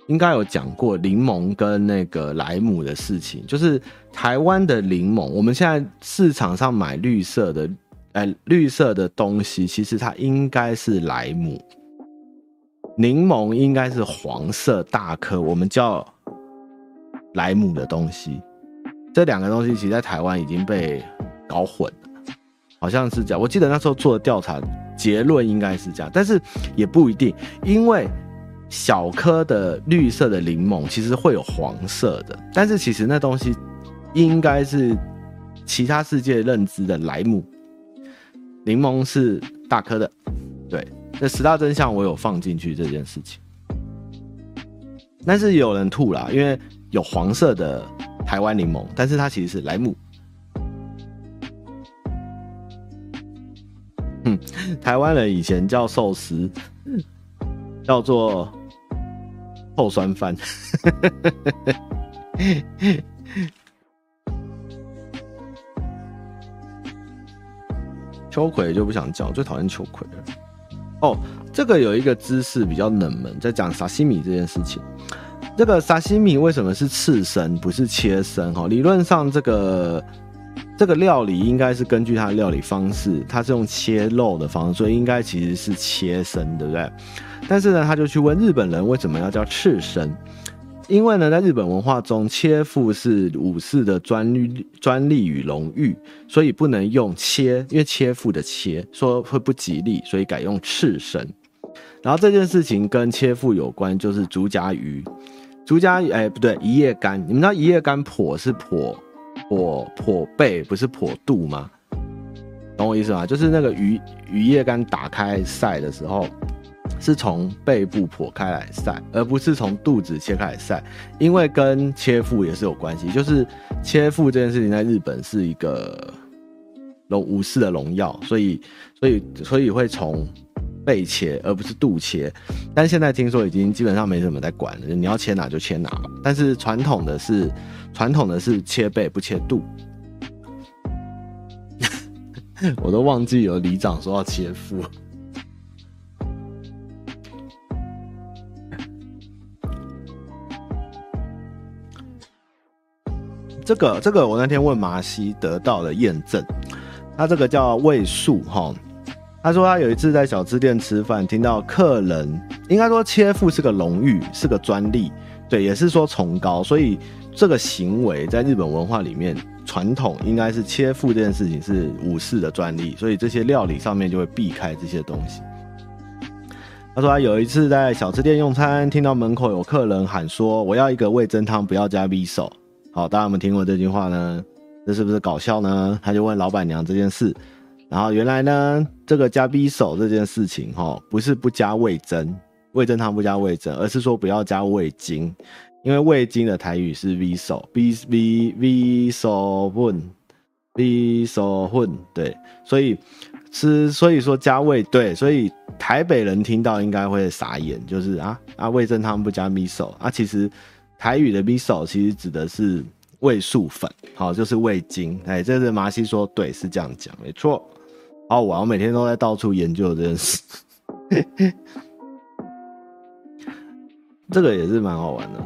Speaker 1: 应该有讲过柠檬跟那个莱姆的事情，就是台湾的柠檬，我们现在市场上买绿色的，哎、绿色的东西，其实它应该是莱姆，柠檬应该是黄色大颗，我们叫莱姆的东西，这两个东西其实在台湾已经被搞混了，好像是这样，我记得那时候做的调查结论应该是这样，但是也不一定，因为。小颗的绿色的柠檬其实会有黄色的，但是其实那东西应该是其他世界认知的莱姆，柠檬是大颗的。对，那十大真相我有放进去这件事情，但是有人吐了，因为有黄色的台湾柠檬，但是它其实是莱姆。嗯，台湾人以前叫寿司，叫做。臭酸饭，秋葵就不想讲，最讨厌秋葵了。哦，这个有一个知识比较冷门，在讲沙西米这件事情。这个沙西米为什么是刺身不是切身？哈，理论上这个这个料理应该是根据它的料理方式，它是用切肉的方式，所以应该其实是切身，对不对？但是呢，他就去问日本人为什么要叫赤身，因为呢，在日本文化中，切腹是武士的专利、专利与荣誉，所以不能用切，因为切腹的切说会不吉利，所以改用赤身。然后这件事情跟切腹有关，就是竹荚鱼，竹荚鱼，哎，不对，一夜干，你们知道一夜干剖是剖剖剖背，不是剖肚吗？懂我意思吗？就是那个鱼鱼叶干打开晒的时候，是从背部剖开来晒，而不是从肚子切开来晒，因为跟切腹也是有关系。就是切腹这件事情在日本是一个龙武士的荣耀，所以所以所以会从。背切而不是肚切，但现在听说已经基本上没什么在管了，你要切哪就切哪了。但是传统的是传统的是切背不切肚，我都忘记有里长说要切腹。这个这个我那天问麻西得到了验证，他这个叫味素哈。他说他有一次在小吃店吃饭，听到客人应该说切腹是个荣誉，是个专利，对，也是说崇高，所以这个行为在日本文化里面传统应该是切腹这件事情是武士的专利，所以这些料理上面就会避开这些东西。他说他有一次在小吃店用餐，听到门口有客人喊说：“我要一个味噌汤，不要加味噌。”好，大家有没有听过这句话呢？这是不是搞笑呢？他就问老板娘这件事。然后原来呢，这个加哔手这件事情哈，不是不加味噌，味噌汤不加味噌，而是说不要加味精，因为味精的台语是 v 手，v v v 手混，v 手混，对，所以是所以说加味对，所以台北人听到应该会傻眼，就是啊啊味噌汤不加 v 手啊，其实台语的 v 手其实指的是味素粉，好，就是味精，哎，这是麻西说对，是这样讲，没错。好玩，我每天都在到处研究这件事，这个也是蛮好玩的。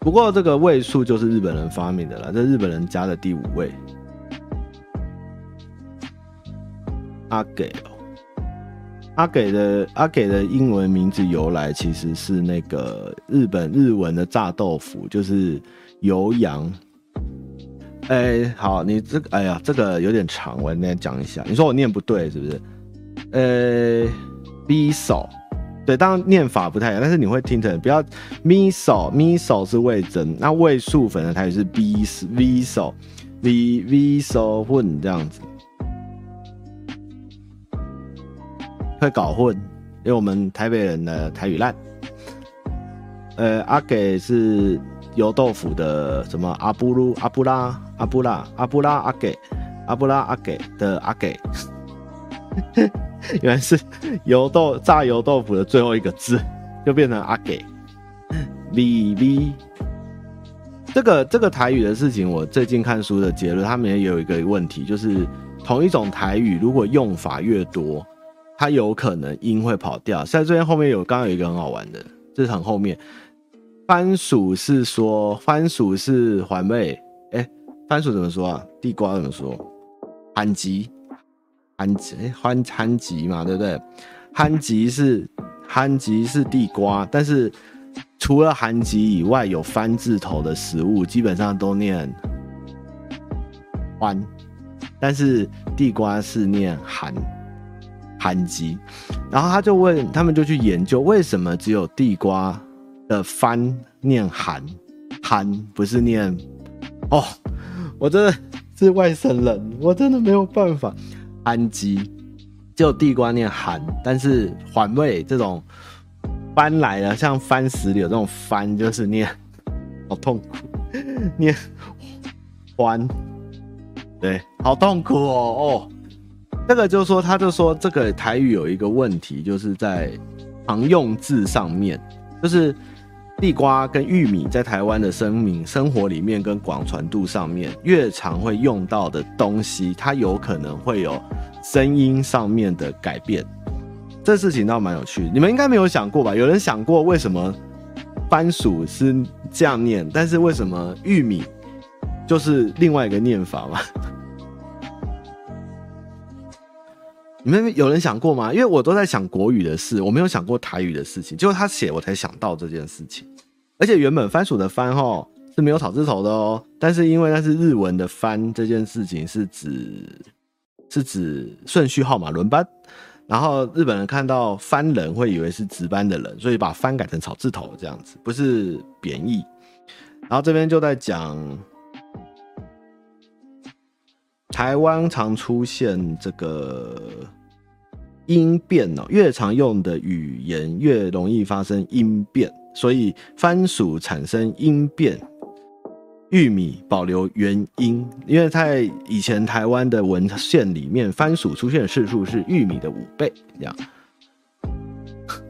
Speaker 1: 不过这个位数就是日本人发明的了，这日本人加的第五位。阿给，阿给的阿给的英文名字由来其实是那个日本日文的炸豆腐，就是油羊。哎、好，你这个，哎呀，这个有点长，我来讲一下。你说我念不对是不是？呃、欸，miso，对，当然念法不太一样，但是你会听成不要 miso，miso 是味噌，那味素粉的台语是 b viso，v viso 混这样子，会搞混，因为我们台北人的台语烂。呃，阿给是。油豆腐的什么阿布鲁阿布拉阿布拉阿布拉阿给阿布拉阿给的阿给，原来是油豆炸油豆腐的最后一个字就变成阿给。V V 这个这个台语的事情，我最近看书的结论，他们也有一个问题，就是同一种台语如果用法越多，它有可能音会跑掉。在这边后面有刚刚有一个很好玩的，这是很后面。番薯是说番薯是环味，哎、番薯怎么说啊？地瓜怎么说？番吉，番吉，哎，番番吉嘛，对不对？番吉是番吉是地瓜，但是除了番吉以外，有番字头的食物基本上都念番，但是地瓜是念番番吉。然后他就问，他们就去研究为什么只有地瓜。的番念韩，韩不是念哦，我真的是外省人，我真的没有办法。番吉就地瓜念韩，但是环味这种翻来了，像番石榴这种翻就是念好痛苦，念环，对，好痛苦哦哦。这个就说，他就说这个台语有一个问题，就是在常用字上面，就是。地瓜跟玉米在台湾的生命生活里面跟广传度上面，越常会用到的东西，它有可能会有声音上面的改变。这事情倒蛮有趣，你们应该没有想过吧？有人想过为什么番薯是这样念，但是为什么玉米就是另外一个念法吗。你们有人想过吗？因为我都在想国语的事，我没有想过台语的事情。结果他写，我才想到这件事情。而且原本番薯的番齁是没有草字头的哦，但是因为那是日文的番，这件事情是指是指顺序号码轮班。然后日本人看到番人会以为是值班的人，所以把番改成草字头这样子，不是贬义。然后这边就在讲台湾常出现这个音变哦，越常用的语言越容易发生音变，所以番薯产生音变。玉米保留原音，因为在以前台湾的文献里面，番薯出现的次数是玉米的五倍，这样，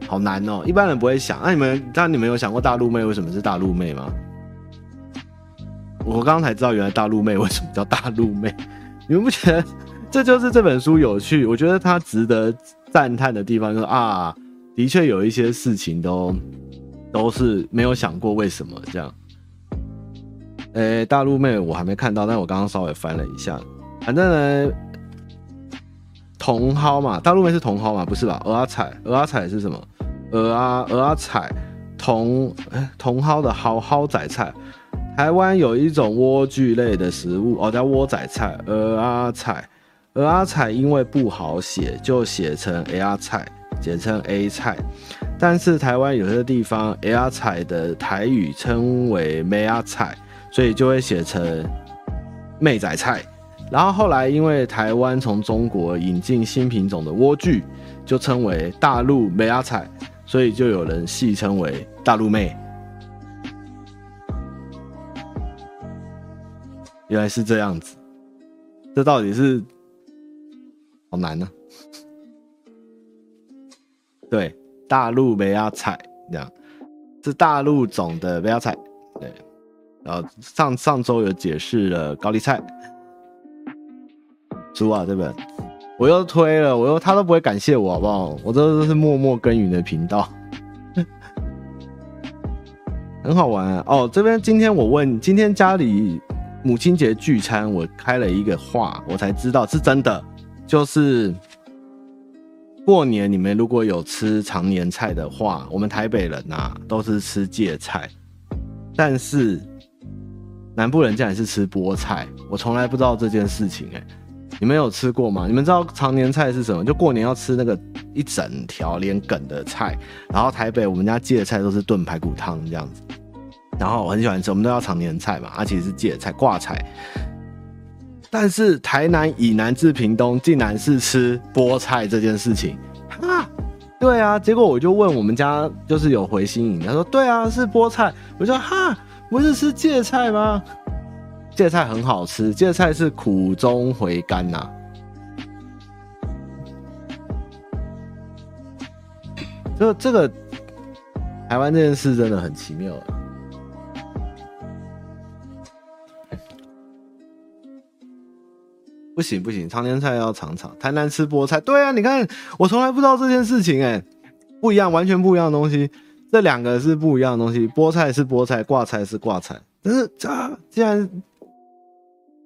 Speaker 1: 好难哦，一般人不会想。那、你们，那你们有想过大陆妹为什么是大陆妹吗？我刚刚才知道，原来大陆妹为什么叫大陆妹。你们不觉得这就是这本书有趣？我觉得它值得赞叹的地方就是啊，的确有一些事情都都是没有想过为什么这样。诶、大陆妹我还没看到，但我刚刚稍微翻了一下，反正呢，茼蒿嘛，大陆妹是茼蒿嘛，不是吧？蚵仔菜，蚵仔菜是什么？蚵啊，蚵仔菜，茼茼蒿的蒿蒿仔菜。台湾有一种莴苣类的食物，哦，叫莴仔菜，蚵仔菜，蚵仔菜因为不好写，就写成 A 仔菜，简称 A 菜。但是台湾有些地方 A 彩的台语称为妹仔菜。所以就会写成妹仔菜，然后后来因为台湾从中国引进新品种的莴苣，就称为大陆妹阿菜，所以就有人戏称为大陆妹。原来是这样子，这到底是好难呢、啊？对，大陆妹仔菜这样，是大陆种的妹仔菜，对。然后上上周有解释了高丽菜，猪啊，对不对？我又推了，我又他都不会感谢我，好不好？我这都是默默耕耘的频道，很好玩啊。哦，这边今天我问，今天家里母亲节聚餐，我开了一个话，我才知道是真的，就是过年你们如果有吃常年菜的话，我们台北人啊都是吃芥菜，但是。南部人竟然是吃菠菜，我从来不知道这件事情哎、你们有吃过吗？你们知道常年菜是什么？就过年要吃那个一整条连梗的菜，然后台北我们家芥菜都是炖排骨汤这样子，然后我很喜欢吃，我们都要常年菜嘛，而且是芥菜挂菜，但是台南以南至屏东竟然是吃菠菜这件事情，哈，对啊，结果我就问我们家就是有回新营，他说对啊是菠菜，我说哈。不是吃芥菜吗？芥菜很好吃，芥菜是苦中回甘呐、啊。就这个台湾这件事真的很奇妙。不行不行，常年菜要尝尝。台南吃菠菜，对啊，你看我从来不知道这件事情、哎，不一样，完全不一样的东西。这两个是不一样的东西，菠菜是菠菜，挂菜是挂菜。但是啊，既然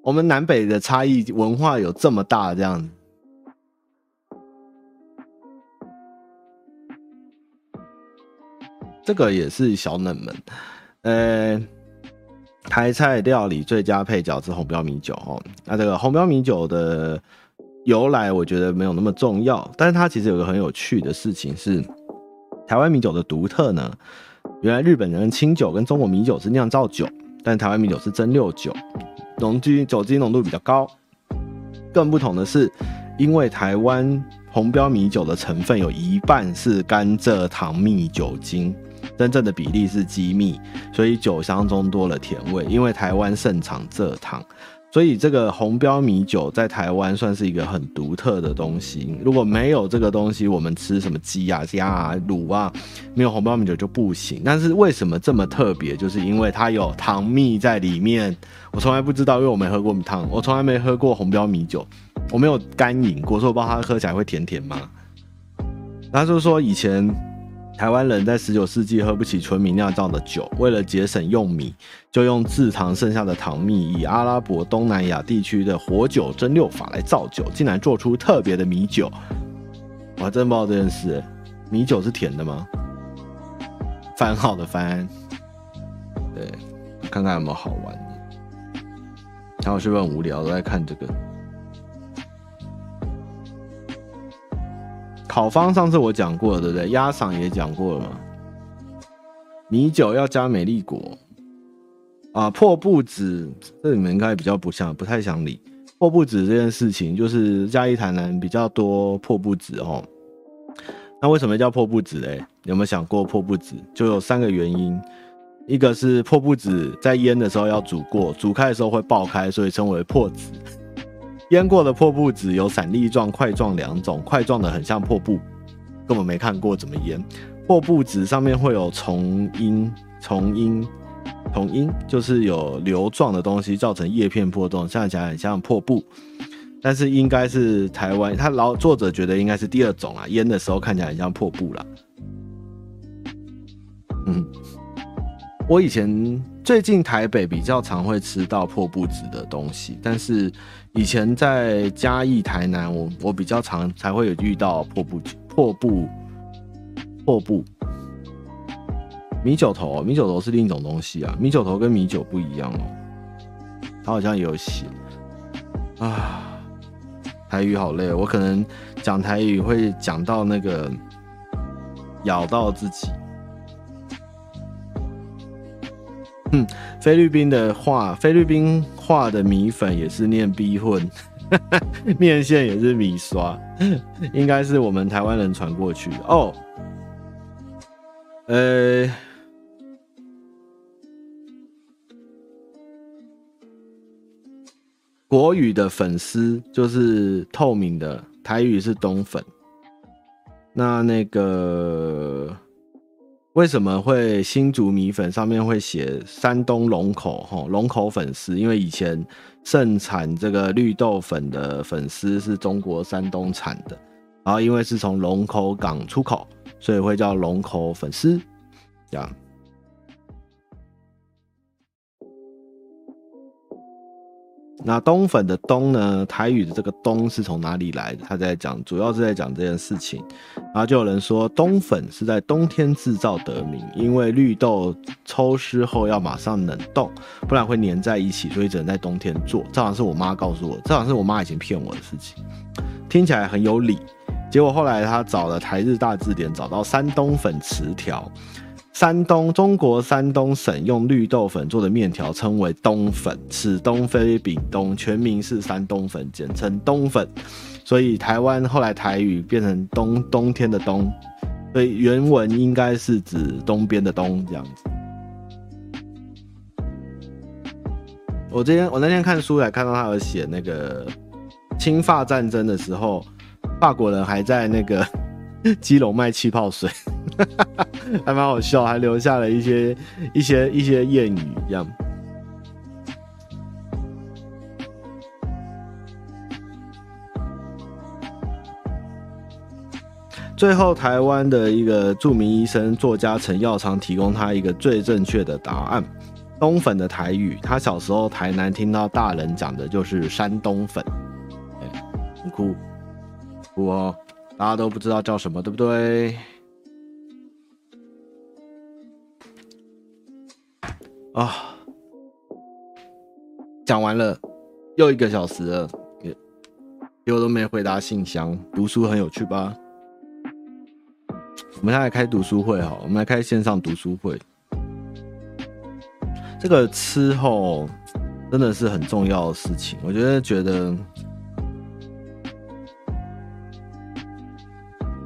Speaker 1: 我们南北的差异文化有这么大，这样子，这个也是小冷门。呃，台菜料理最佳配角是红标米酒哦。那这个红标米酒的由来，我觉得没有那么重要，但是它其实有个很有趣的事情是。台湾米酒的独特呢，原来日本人清酒跟中国米酒是酿造酒，但台湾米酒是蒸馏酒，浓度酒精浓度比较高。更不同的是，因为台湾红标米酒的成分有一半是甘蔗糖蜜酒精，真正的比例是机密，所以酒香中多了甜味。因为台湾盛产蔗糖。所以这个红标米酒在台湾算是一个很独特的东西。如果没有这个东西，我们吃什么鸡啊、鸭啊、卤啊，没有红标米酒就不行。但是为什么这么特别？就是因为它有糖蜜在里面。我从来不知道，因为我没喝过米汤，我从来没喝过红标米酒，我没有干饮过，所以我不知道它喝起来会甜甜吗？他就是说以前台湾人在十九世纪喝不起纯米酿造的酒，为了节省用米，就用制糖剩下的糖蜜，以阿拉伯东南亚地区的活酒蒸馏法来造酒，竟然做出特别的米酒。我真不知道这件事，米酒是甜的吗？番号的番，对，看看有没有好玩的。然后是不是很无聊，都在看这个。烤方上次我讲过了，对不对？鸭赏也讲过了嘛。米酒要加美丽果啊，破布子，这你们应该比较不像，不太想理破布子这件事情。就是嘉义台南比较多破布子哦。那为什么叫破布子嘞？有没有想过破布子？就有三个原因，一个是破布子在腌的时候要煮过，煮开的时候会爆开，所以称为破子。腌过的破布纸有散粒状、块状两种，块状的很像破布，根本没看过怎么腌。破布纸上面会有虫缨，虫缨，虫缨就是有瘤状的东西造成叶片破洞，像起来很像破布。但是应该是台湾，他老作者觉得应该是第二种啊，腌的时候看起来很像破布啦。嗯，我以前最近台北比较常会吃到破布子的东西，但是。以前在嘉义、台南，我我比较常才会有遇到破布、破布、破布米酒头。米酒头是另一种东西啊，米酒头跟米酒不一样哦。它好像也有写啊，台语好累，我可能讲台语会讲到那个咬到自己。菲律宾的话，菲律宾话的米粉也是念逼混，面线也是米刷，应该是我们台湾人传过去哦。呃，国语的粉丝就是透明的，台语是冬粉。那那个。为什么会新竹米粉上面会写山东龙口？吼，龙口粉丝，因为以前盛产这个绿豆粉的粉丝是中国山东产的，然后因为是从龙口港出口，所以会叫龙口粉丝，这样。那冬粉的冬呢？台语的这个冬是从哪里来的？他在讲，主要是在讲这件事情。然后就有人说，冬粉是在冬天制造得名，因为绿豆抽湿后要马上冷冻，不然会粘在一起，所以只能在冬天做。这好像是我妈告诉我，这好像是我妈以前骗我的事情，听起来很有理。结果后来他找了台日大字典，找到山东粉词条。山东，中国山东省用绿豆粉做的面条称为冬粉，此冬非彼冬，全名是山东粉，简称冬粉。所以台湾后来台语变成冬冬天的冬，所以原文应该是指东边的东这样子。我今天我那天看书来看到他有写那个清法战争的时候，法国人还在那个 基隆卖气泡水。还蛮好笑，还留下了一些一些一些谚语，这样。最后，台湾的一个著名医生作家陈耀昌提供他一个最正确的答案：冬粉的台语。他小时候台南听到大人讲的就是山东粉。哎，很酷，酷哦！大家都不知道叫什么，对不对？啊，讲完了，又一个小时了，也我都没回答信箱。读书很有趣吧？我们现在开读书会哈，我们来开线上读书会。这个吃后真的是很重要的事情，我觉得觉得。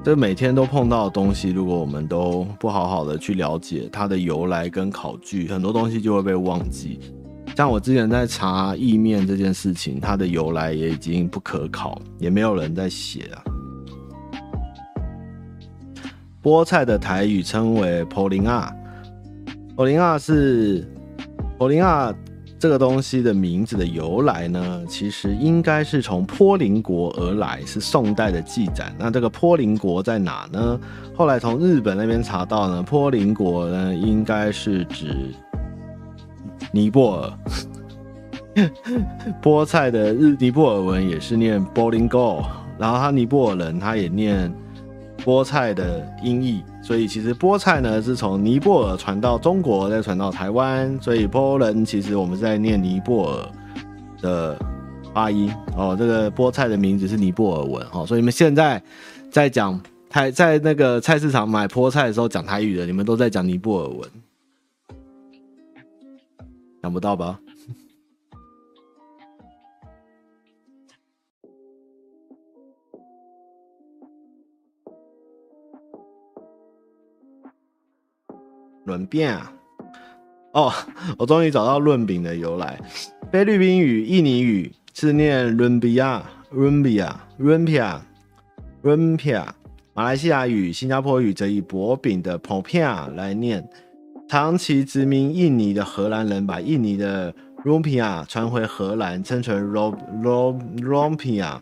Speaker 1: 这每天都碰到的东西，如果我们都不好好的去了解它的由来跟考据，很多东西就会被忘记。像我之前在查意面这件事情，它的由来也已经不可考，也没有人在写啊。菠菜的台语称为“普林亚”，普林亚是普林亚，这个东西的名字的由来呢，其实应该是从坡林国而来，是宋代的记载。那这个坡林国在哪呢？后来从日本那边查到呢，坡林国呢应该是指尼泊尔。菠菜的日尼泊尔文也是念 Bolingo，然后他尼泊尔人他也念菠菜的音译，所以其实菠菜呢是从尼泊尔传到中国，再传到台湾，所以波人其实我们在念尼泊尔的发音哦。这个菠菜的名字是尼泊尔文哦，所以你们现在在讲台在那个菜市场买菠菜的时候讲台语的，你们都在讲尼泊尔文，想不到吧？润饼啊！哦，我终于找到润饼的由来。菲律宾语、印尼语是念润比亚、润比亚、润皮亚、润皮亚。马来西亚语、新加坡语则以薄饼的 p o p i a 来念。长期殖民印尼的荷兰人把印尼的 r u m p i a 传回荷兰，称成 lumpia。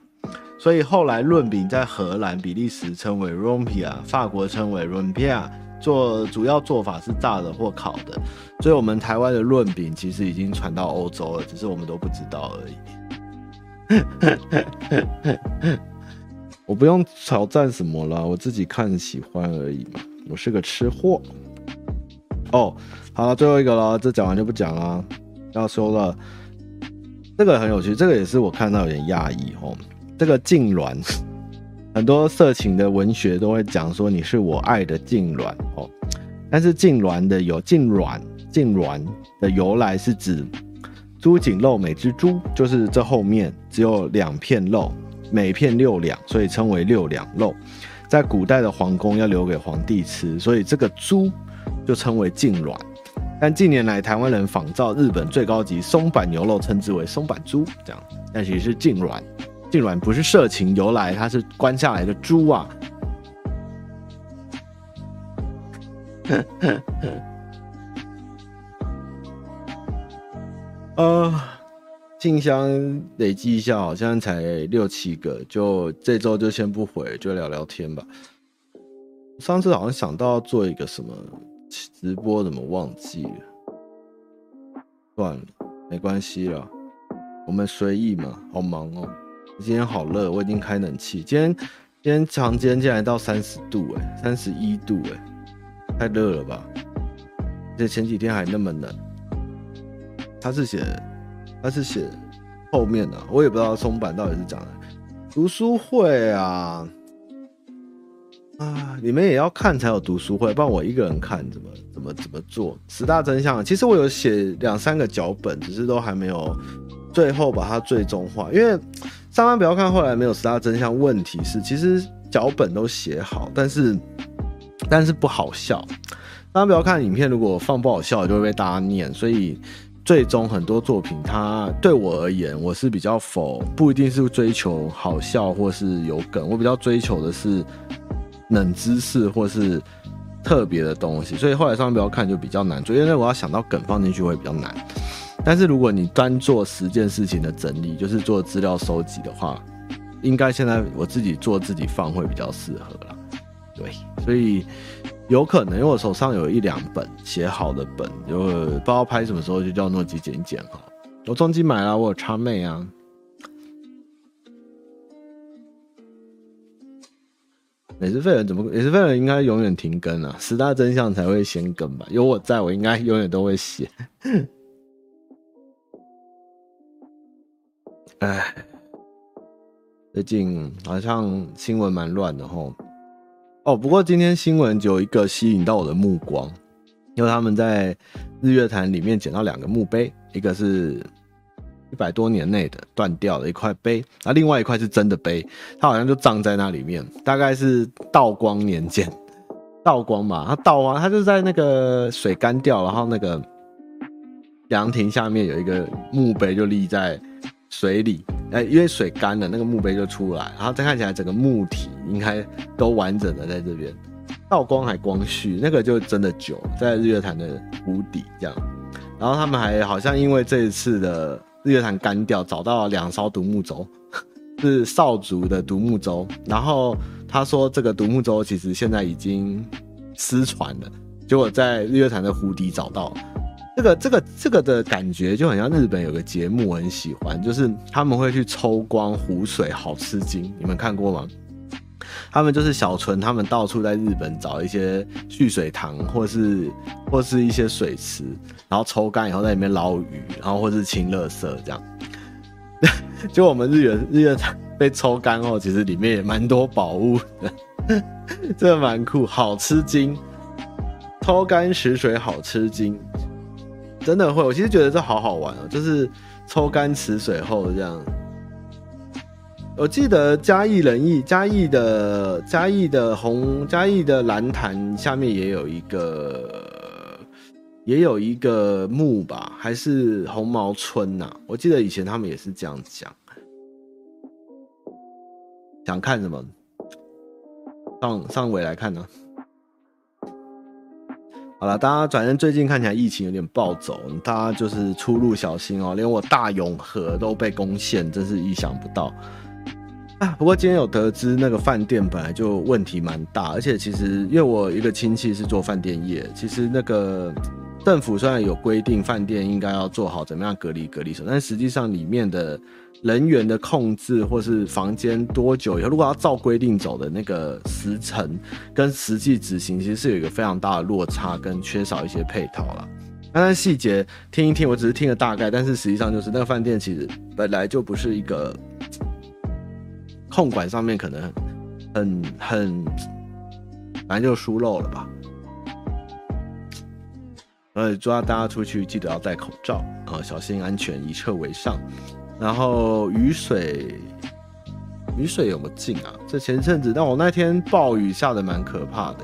Speaker 1: 所以后来润饼在荷兰、比利时称为 r u m p i a 法国称为 r u m p i a。做主要做法是炸的或烤的，所以我们台湾的润饼其实已经传到欧洲了，只是我们都不知道而已。我不用挑战什么了，我自己看喜欢而已嘛。我是个吃货。哦，好了，最后一个了，这讲完就不讲了。要说了，这个很有趣，这个也是我看到有点讶异哦。这个痉挛。很多色情的文学都会讲说你是我爱的痙攣哦，但是痙攣的有痙攣痙攣的由来是指猪颈肉每只猪，就是这后面只有两片肉，每片六两，所以称为六两肉。在古代的皇宫要留给皇帝吃，所以这个猪就称为痙攣。但近年来台湾人仿照日本最高级松板牛肉，称之为松板猪，这样，但其实是痙攣。竟然不是色情由来，它是关下来的猪啊。呃，信箱累积一下，好像才六七个，就这周就先不回，就聊聊天吧。上次好像想到要做一个什么直播，怎么忘记了？算了，没关系了，我们随意嘛，好忙哦。今天好热，我已经开冷气。今天今天房间竟然到三十度哎，三十一度哎，太热了吧？而且前几天还那么冷。他是写他是写后面的，我也不知道松板到底是讲的读书会啊啊！你们也要看才有读书会，不然我一个人看怎么怎么怎么做？十大真相，其实我有写两三个脚本，只是都还没有最后把它最终化，因为。上班不要看，后来没有十大真相。问题是，其实脚本都写好，但是但是不好笑。上班不要看影片，如果放不好笑，就会被大家念。所以最终很多作品，它对我而言，我是比较否不一定是追求好笑或是有梗，我比较追求的是冷知识或是特别的东西。所以后来上班不要看就比较难做，因为我要想到梗放进去会比较难。但是如果你单做十件事情的整理，就是做资料收集的话，应该现在我自己做自己放会比较适合啦。对，所以有可能因为我手上有一两本写好的本，就不知道拍什么时候就叫诺基剪一剪哈。我中机买了，我有叉妹啊。美食废人怎么？美食废人应该永远停更啊，十大真相才会先更吧？有我在，我应该永远都会写。哎，最近好像新闻蛮乱的吼。哦，不过今天新闻就有一个吸引到我的目光，因为他们在日月潭里面捡到两个墓碑，一个是一百多年内的断掉的一块碑，那另外一块是真的碑，它好像就葬在那里面，大概是道光年间，道光嘛，它道光，它就在那个水干掉，然后那个凉亭下面有一个墓碑就立在。水里，哎，因为水干了，那个墓碑就出来，然后再看起来整个墓体应该都完整的在这边，道光还光绪，那个就真的久，在日月潭的湖底这样。然后他们还好像因为这一次的日月潭干掉，找到两艘独木舟，是少族的独木舟。然后他说这个独木舟其实现在已经失传了，结果在日月潭的湖底找到。这个这个这个的感觉就很像日本有个节目，我很喜欢，就是他们会去抽光湖水，好吃惊，你们看过吗？他们就是小纯，他们到处在日本找一些蓄水塘，或是或是一些水池，然后抽干以后在里面捞鱼，然后或是清垃圾这样。就我们日月日月潭被抽干后，其实里面也蛮多宝物的，这个蛮酷，好吃惊，抽干池水好吃惊。真的会，我其实觉得这好好玩哦，就是抽干池水后这样。我记得嘉义仁义，嘉义的嘉义的红嘉义的蓝潭下面也有一个，也有一个墓吧，还是红毛村呐、啊？我记得以前他们也是这样讲。想看什么？上上尾来看呢？好了，大家反正最近看起来疫情有点暴走，大家就是出入小心哦。连我大永和都被攻陷，真是意想不到啊！不过今天有得知那个饭店本来就问题蛮大，而且其实因为我一个亲戚是做饭店业，其实那个政府虽然有规定饭店应该要做好怎么样隔离隔离，但实际上里面的。人员的控制，或是房间多久以后，如果要照规定走的那个时程，跟实际执行其实是有一个非常大的落差，跟缺少一些配套了。那细节听一听，我只是听了大概，但是实际上就是那个饭店其实本来就不是一个控管上面可能很很，反正就疏漏了吧。呃，主要大家出去记得要戴口罩啊，小心安全，以撤为上。然后雨水，雨水有没有进啊？这前阵子，但我那天暴雨下的蛮可怕的。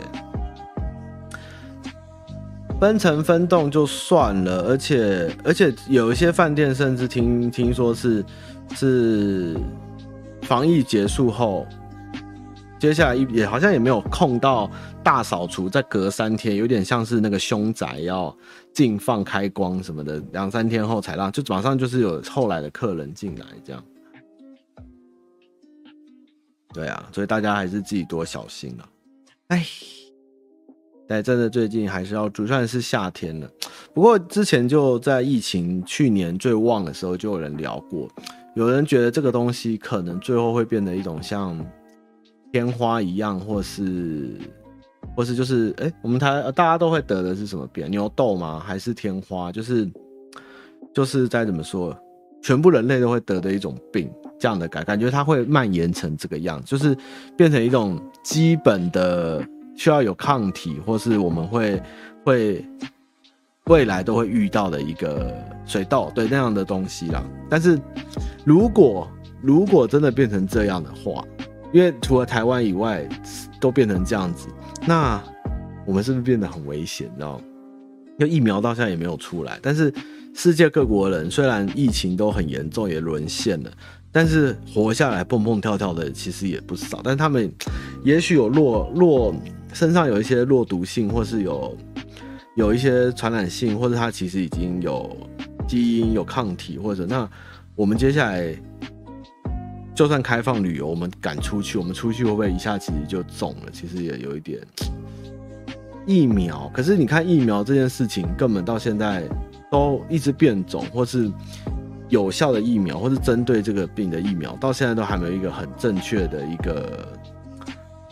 Speaker 1: 分层分栋就算了，而且而且有一些饭店甚至听听说是是防疫结束后，接下来也好像也没有空到大扫除，再隔三天，有点像是那个凶宅要。禁放开光什么的，两三天后才让，就马上就是有后来的客人进来这样。对啊，所以大家还是自己多小心啊。哎，但真的最近还是要注意，算是夏天了。不过之前就在疫情去年最旺的时候，就有人聊过，有人觉得这个东西可能最后会变得一种像天花一样，或是。或是就是哎、我们台大家都会得的是什么病？牛痘吗？还是天花？就是就是再怎么说，全部人类都会得的一种病，这样的感感觉它会蔓延成这个样子，就是变成一种基本的需要有抗体，或是我们会会未来都会遇到的一个水痘，对那样的东西啦。但是如果如果真的变成这样的话，因为除了台湾以外都变成这样子。那我们是不是变得很危险？你知道？因为疫苗到现在也没有出来，但是世界各国人虽然疫情都很严重，也沦陷了，但是活下来蹦蹦跳跳的其实也不少。但他们也许有弱弱身上有一些弱毒性，或是有有一些传染性，或者他其实已经有基因有抗体，或者那我们接下来。就算开放旅游，我们敢出去，我们出去会不会一下其实就中了？其实也有一点疫苗，可是你看疫苗这件事情，根本到现在都一直变种，或是有效的疫苗，或是针对这个病的疫苗，到现在都还没有一个很正确的一个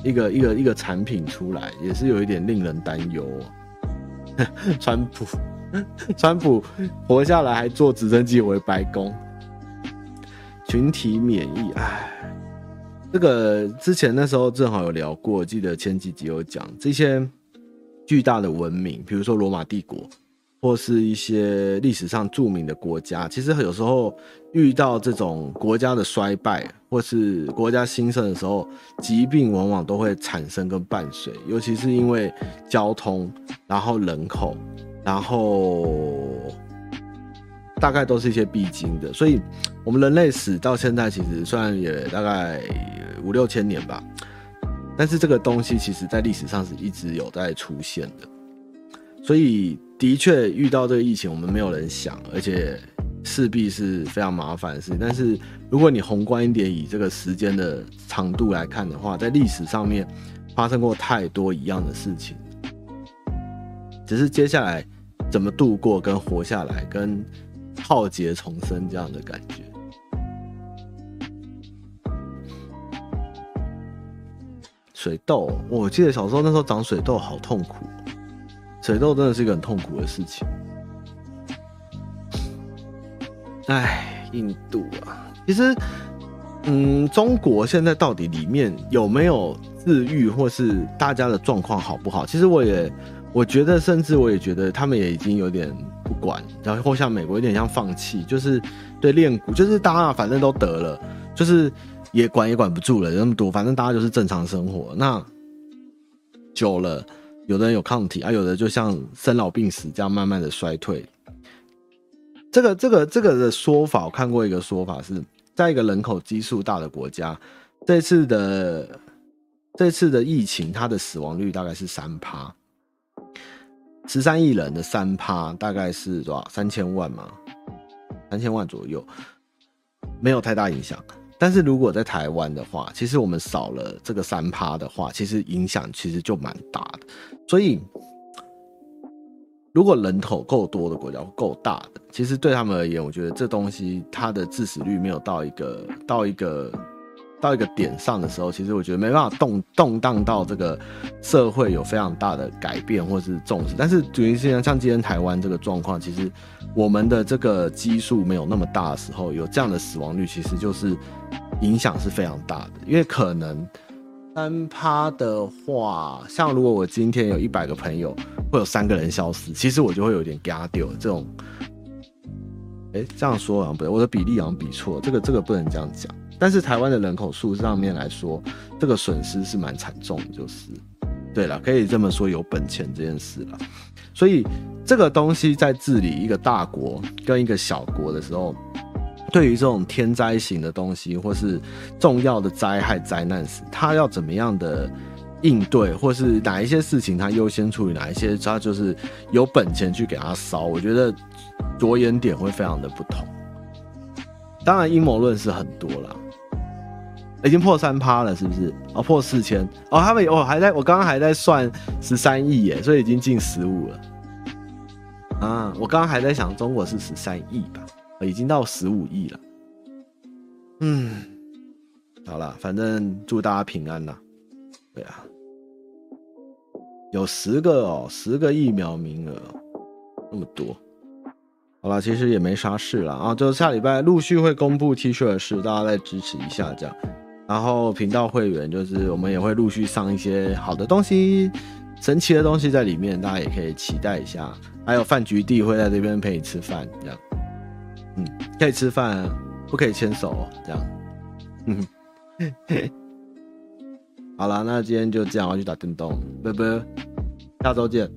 Speaker 1: 一个一个一个产品出来，也是有一点令人担忧。川普，川普活下来还坐直升机回白宫。群体免疫，哎，这个之前那时候正好有聊过，记得前几集有讲这些巨大的文明，比如说罗马帝国，或是一些历史上著名的国家，其实有时候遇到这种国家的衰败或是国家兴盛的时候，疾病往往都会产生跟伴随，尤其是因为交通，然后人口，然后。大概都是一些必经的，所以我们人类史到现在其实虽然也大概五六千年吧，但是这个东西其实在历史上是一直有在出现的。所以的确遇到这个疫情，我们没有人想，而且势必是非常麻烦的事情。但是如果你宏观一点，以这个时间的长度来看的话，在历史上面发生过太多一样的事情，只是接下来怎么度过、跟活下来、跟浩劫重生这样的感觉。水痘，我记得小时候那时候长水痘好痛苦。水痘真的是一个很痛苦的事情。哎，印度啊，其实，嗯，中国现在到底里面有没有治愈，或是大家的状况好不好？其实我也，我觉得，甚至我也觉得他们也已经有点不管，然后像美国有点像放弃，就是对练蛊，就是大家反正都得了，就是也管也管不住了，有那么多，反正大家就是正常生活。那久了。有的人有抗体啊，有的就像生老病死这样慢慢的衰退。这个这个这个的说法，我看过一个说法是，在一个人口基数大的国家，这次的这次的疫情，它的死亡率大概是三趴，十三亿人的三趴大概是多少？三千万嘛，三千万左右，没有太大影响。但是如果在台湾的话，其实我们少了这个三趴的话，其实影响其实就蛮大的。所以，如果人口够多的国家，够大的，其实对他们而言，我觉得这东西它的致死率没有到一个到一个到一个点上的时候，其实我觉得没办法动动荡到这个社会有非常大的改变或是重视。但是，主要是像今天台湾这个状况，其实我们的这个基数没有那么大的时候，有这样的死亡率，其实就是。影响是非常大的，因为可能三趴的话，像如果我今天有一百个朋友，会有三个人消失，其实我就会有点嘎掉这种。哎、这样说好像不对，我的比例好像比错，这个这个不能这样讲。但是台湾的人口数上面来说，这个损失是蛮惨重的，就是对了，可以这么说，有本钱这件事了。所以这个东西在治理一个大国跟一个小国的时候。对于这种天灾型的东西，或是重要的灾害灾难时，他要怎么样的应对，或是哪一些事情他优先处理，哪一些他就是有本钱去给他烧，我觉得着眼点会非常的不同。当然阴谋论是很多了，已经破三趴了，是不是？哦，破四千哦，他们哦还在我刚刚还在算十三亿耶，所以已经进十五了。啊，我刚刚还在想中国是十三亿吧。已经到十五亿了，嗯，好了，反正祝大家平安呐。对啊，有十个哦，十个疫苗名额，那么多。好了，其实也没啥事了啊，就下礼拜陆续会公布 T 恤的事，大家再支持一下这样。然后频道会员就是我们也会陆续上一些好的东西、神奇的东西在里面，大家也可以期待一下。还有饭局地会在这边陪你吃饭这样。嗯，可以吃饭，不可以牵手，这样。嗯，好了，那今天就这样，我要去打电动，拜拜，下周见。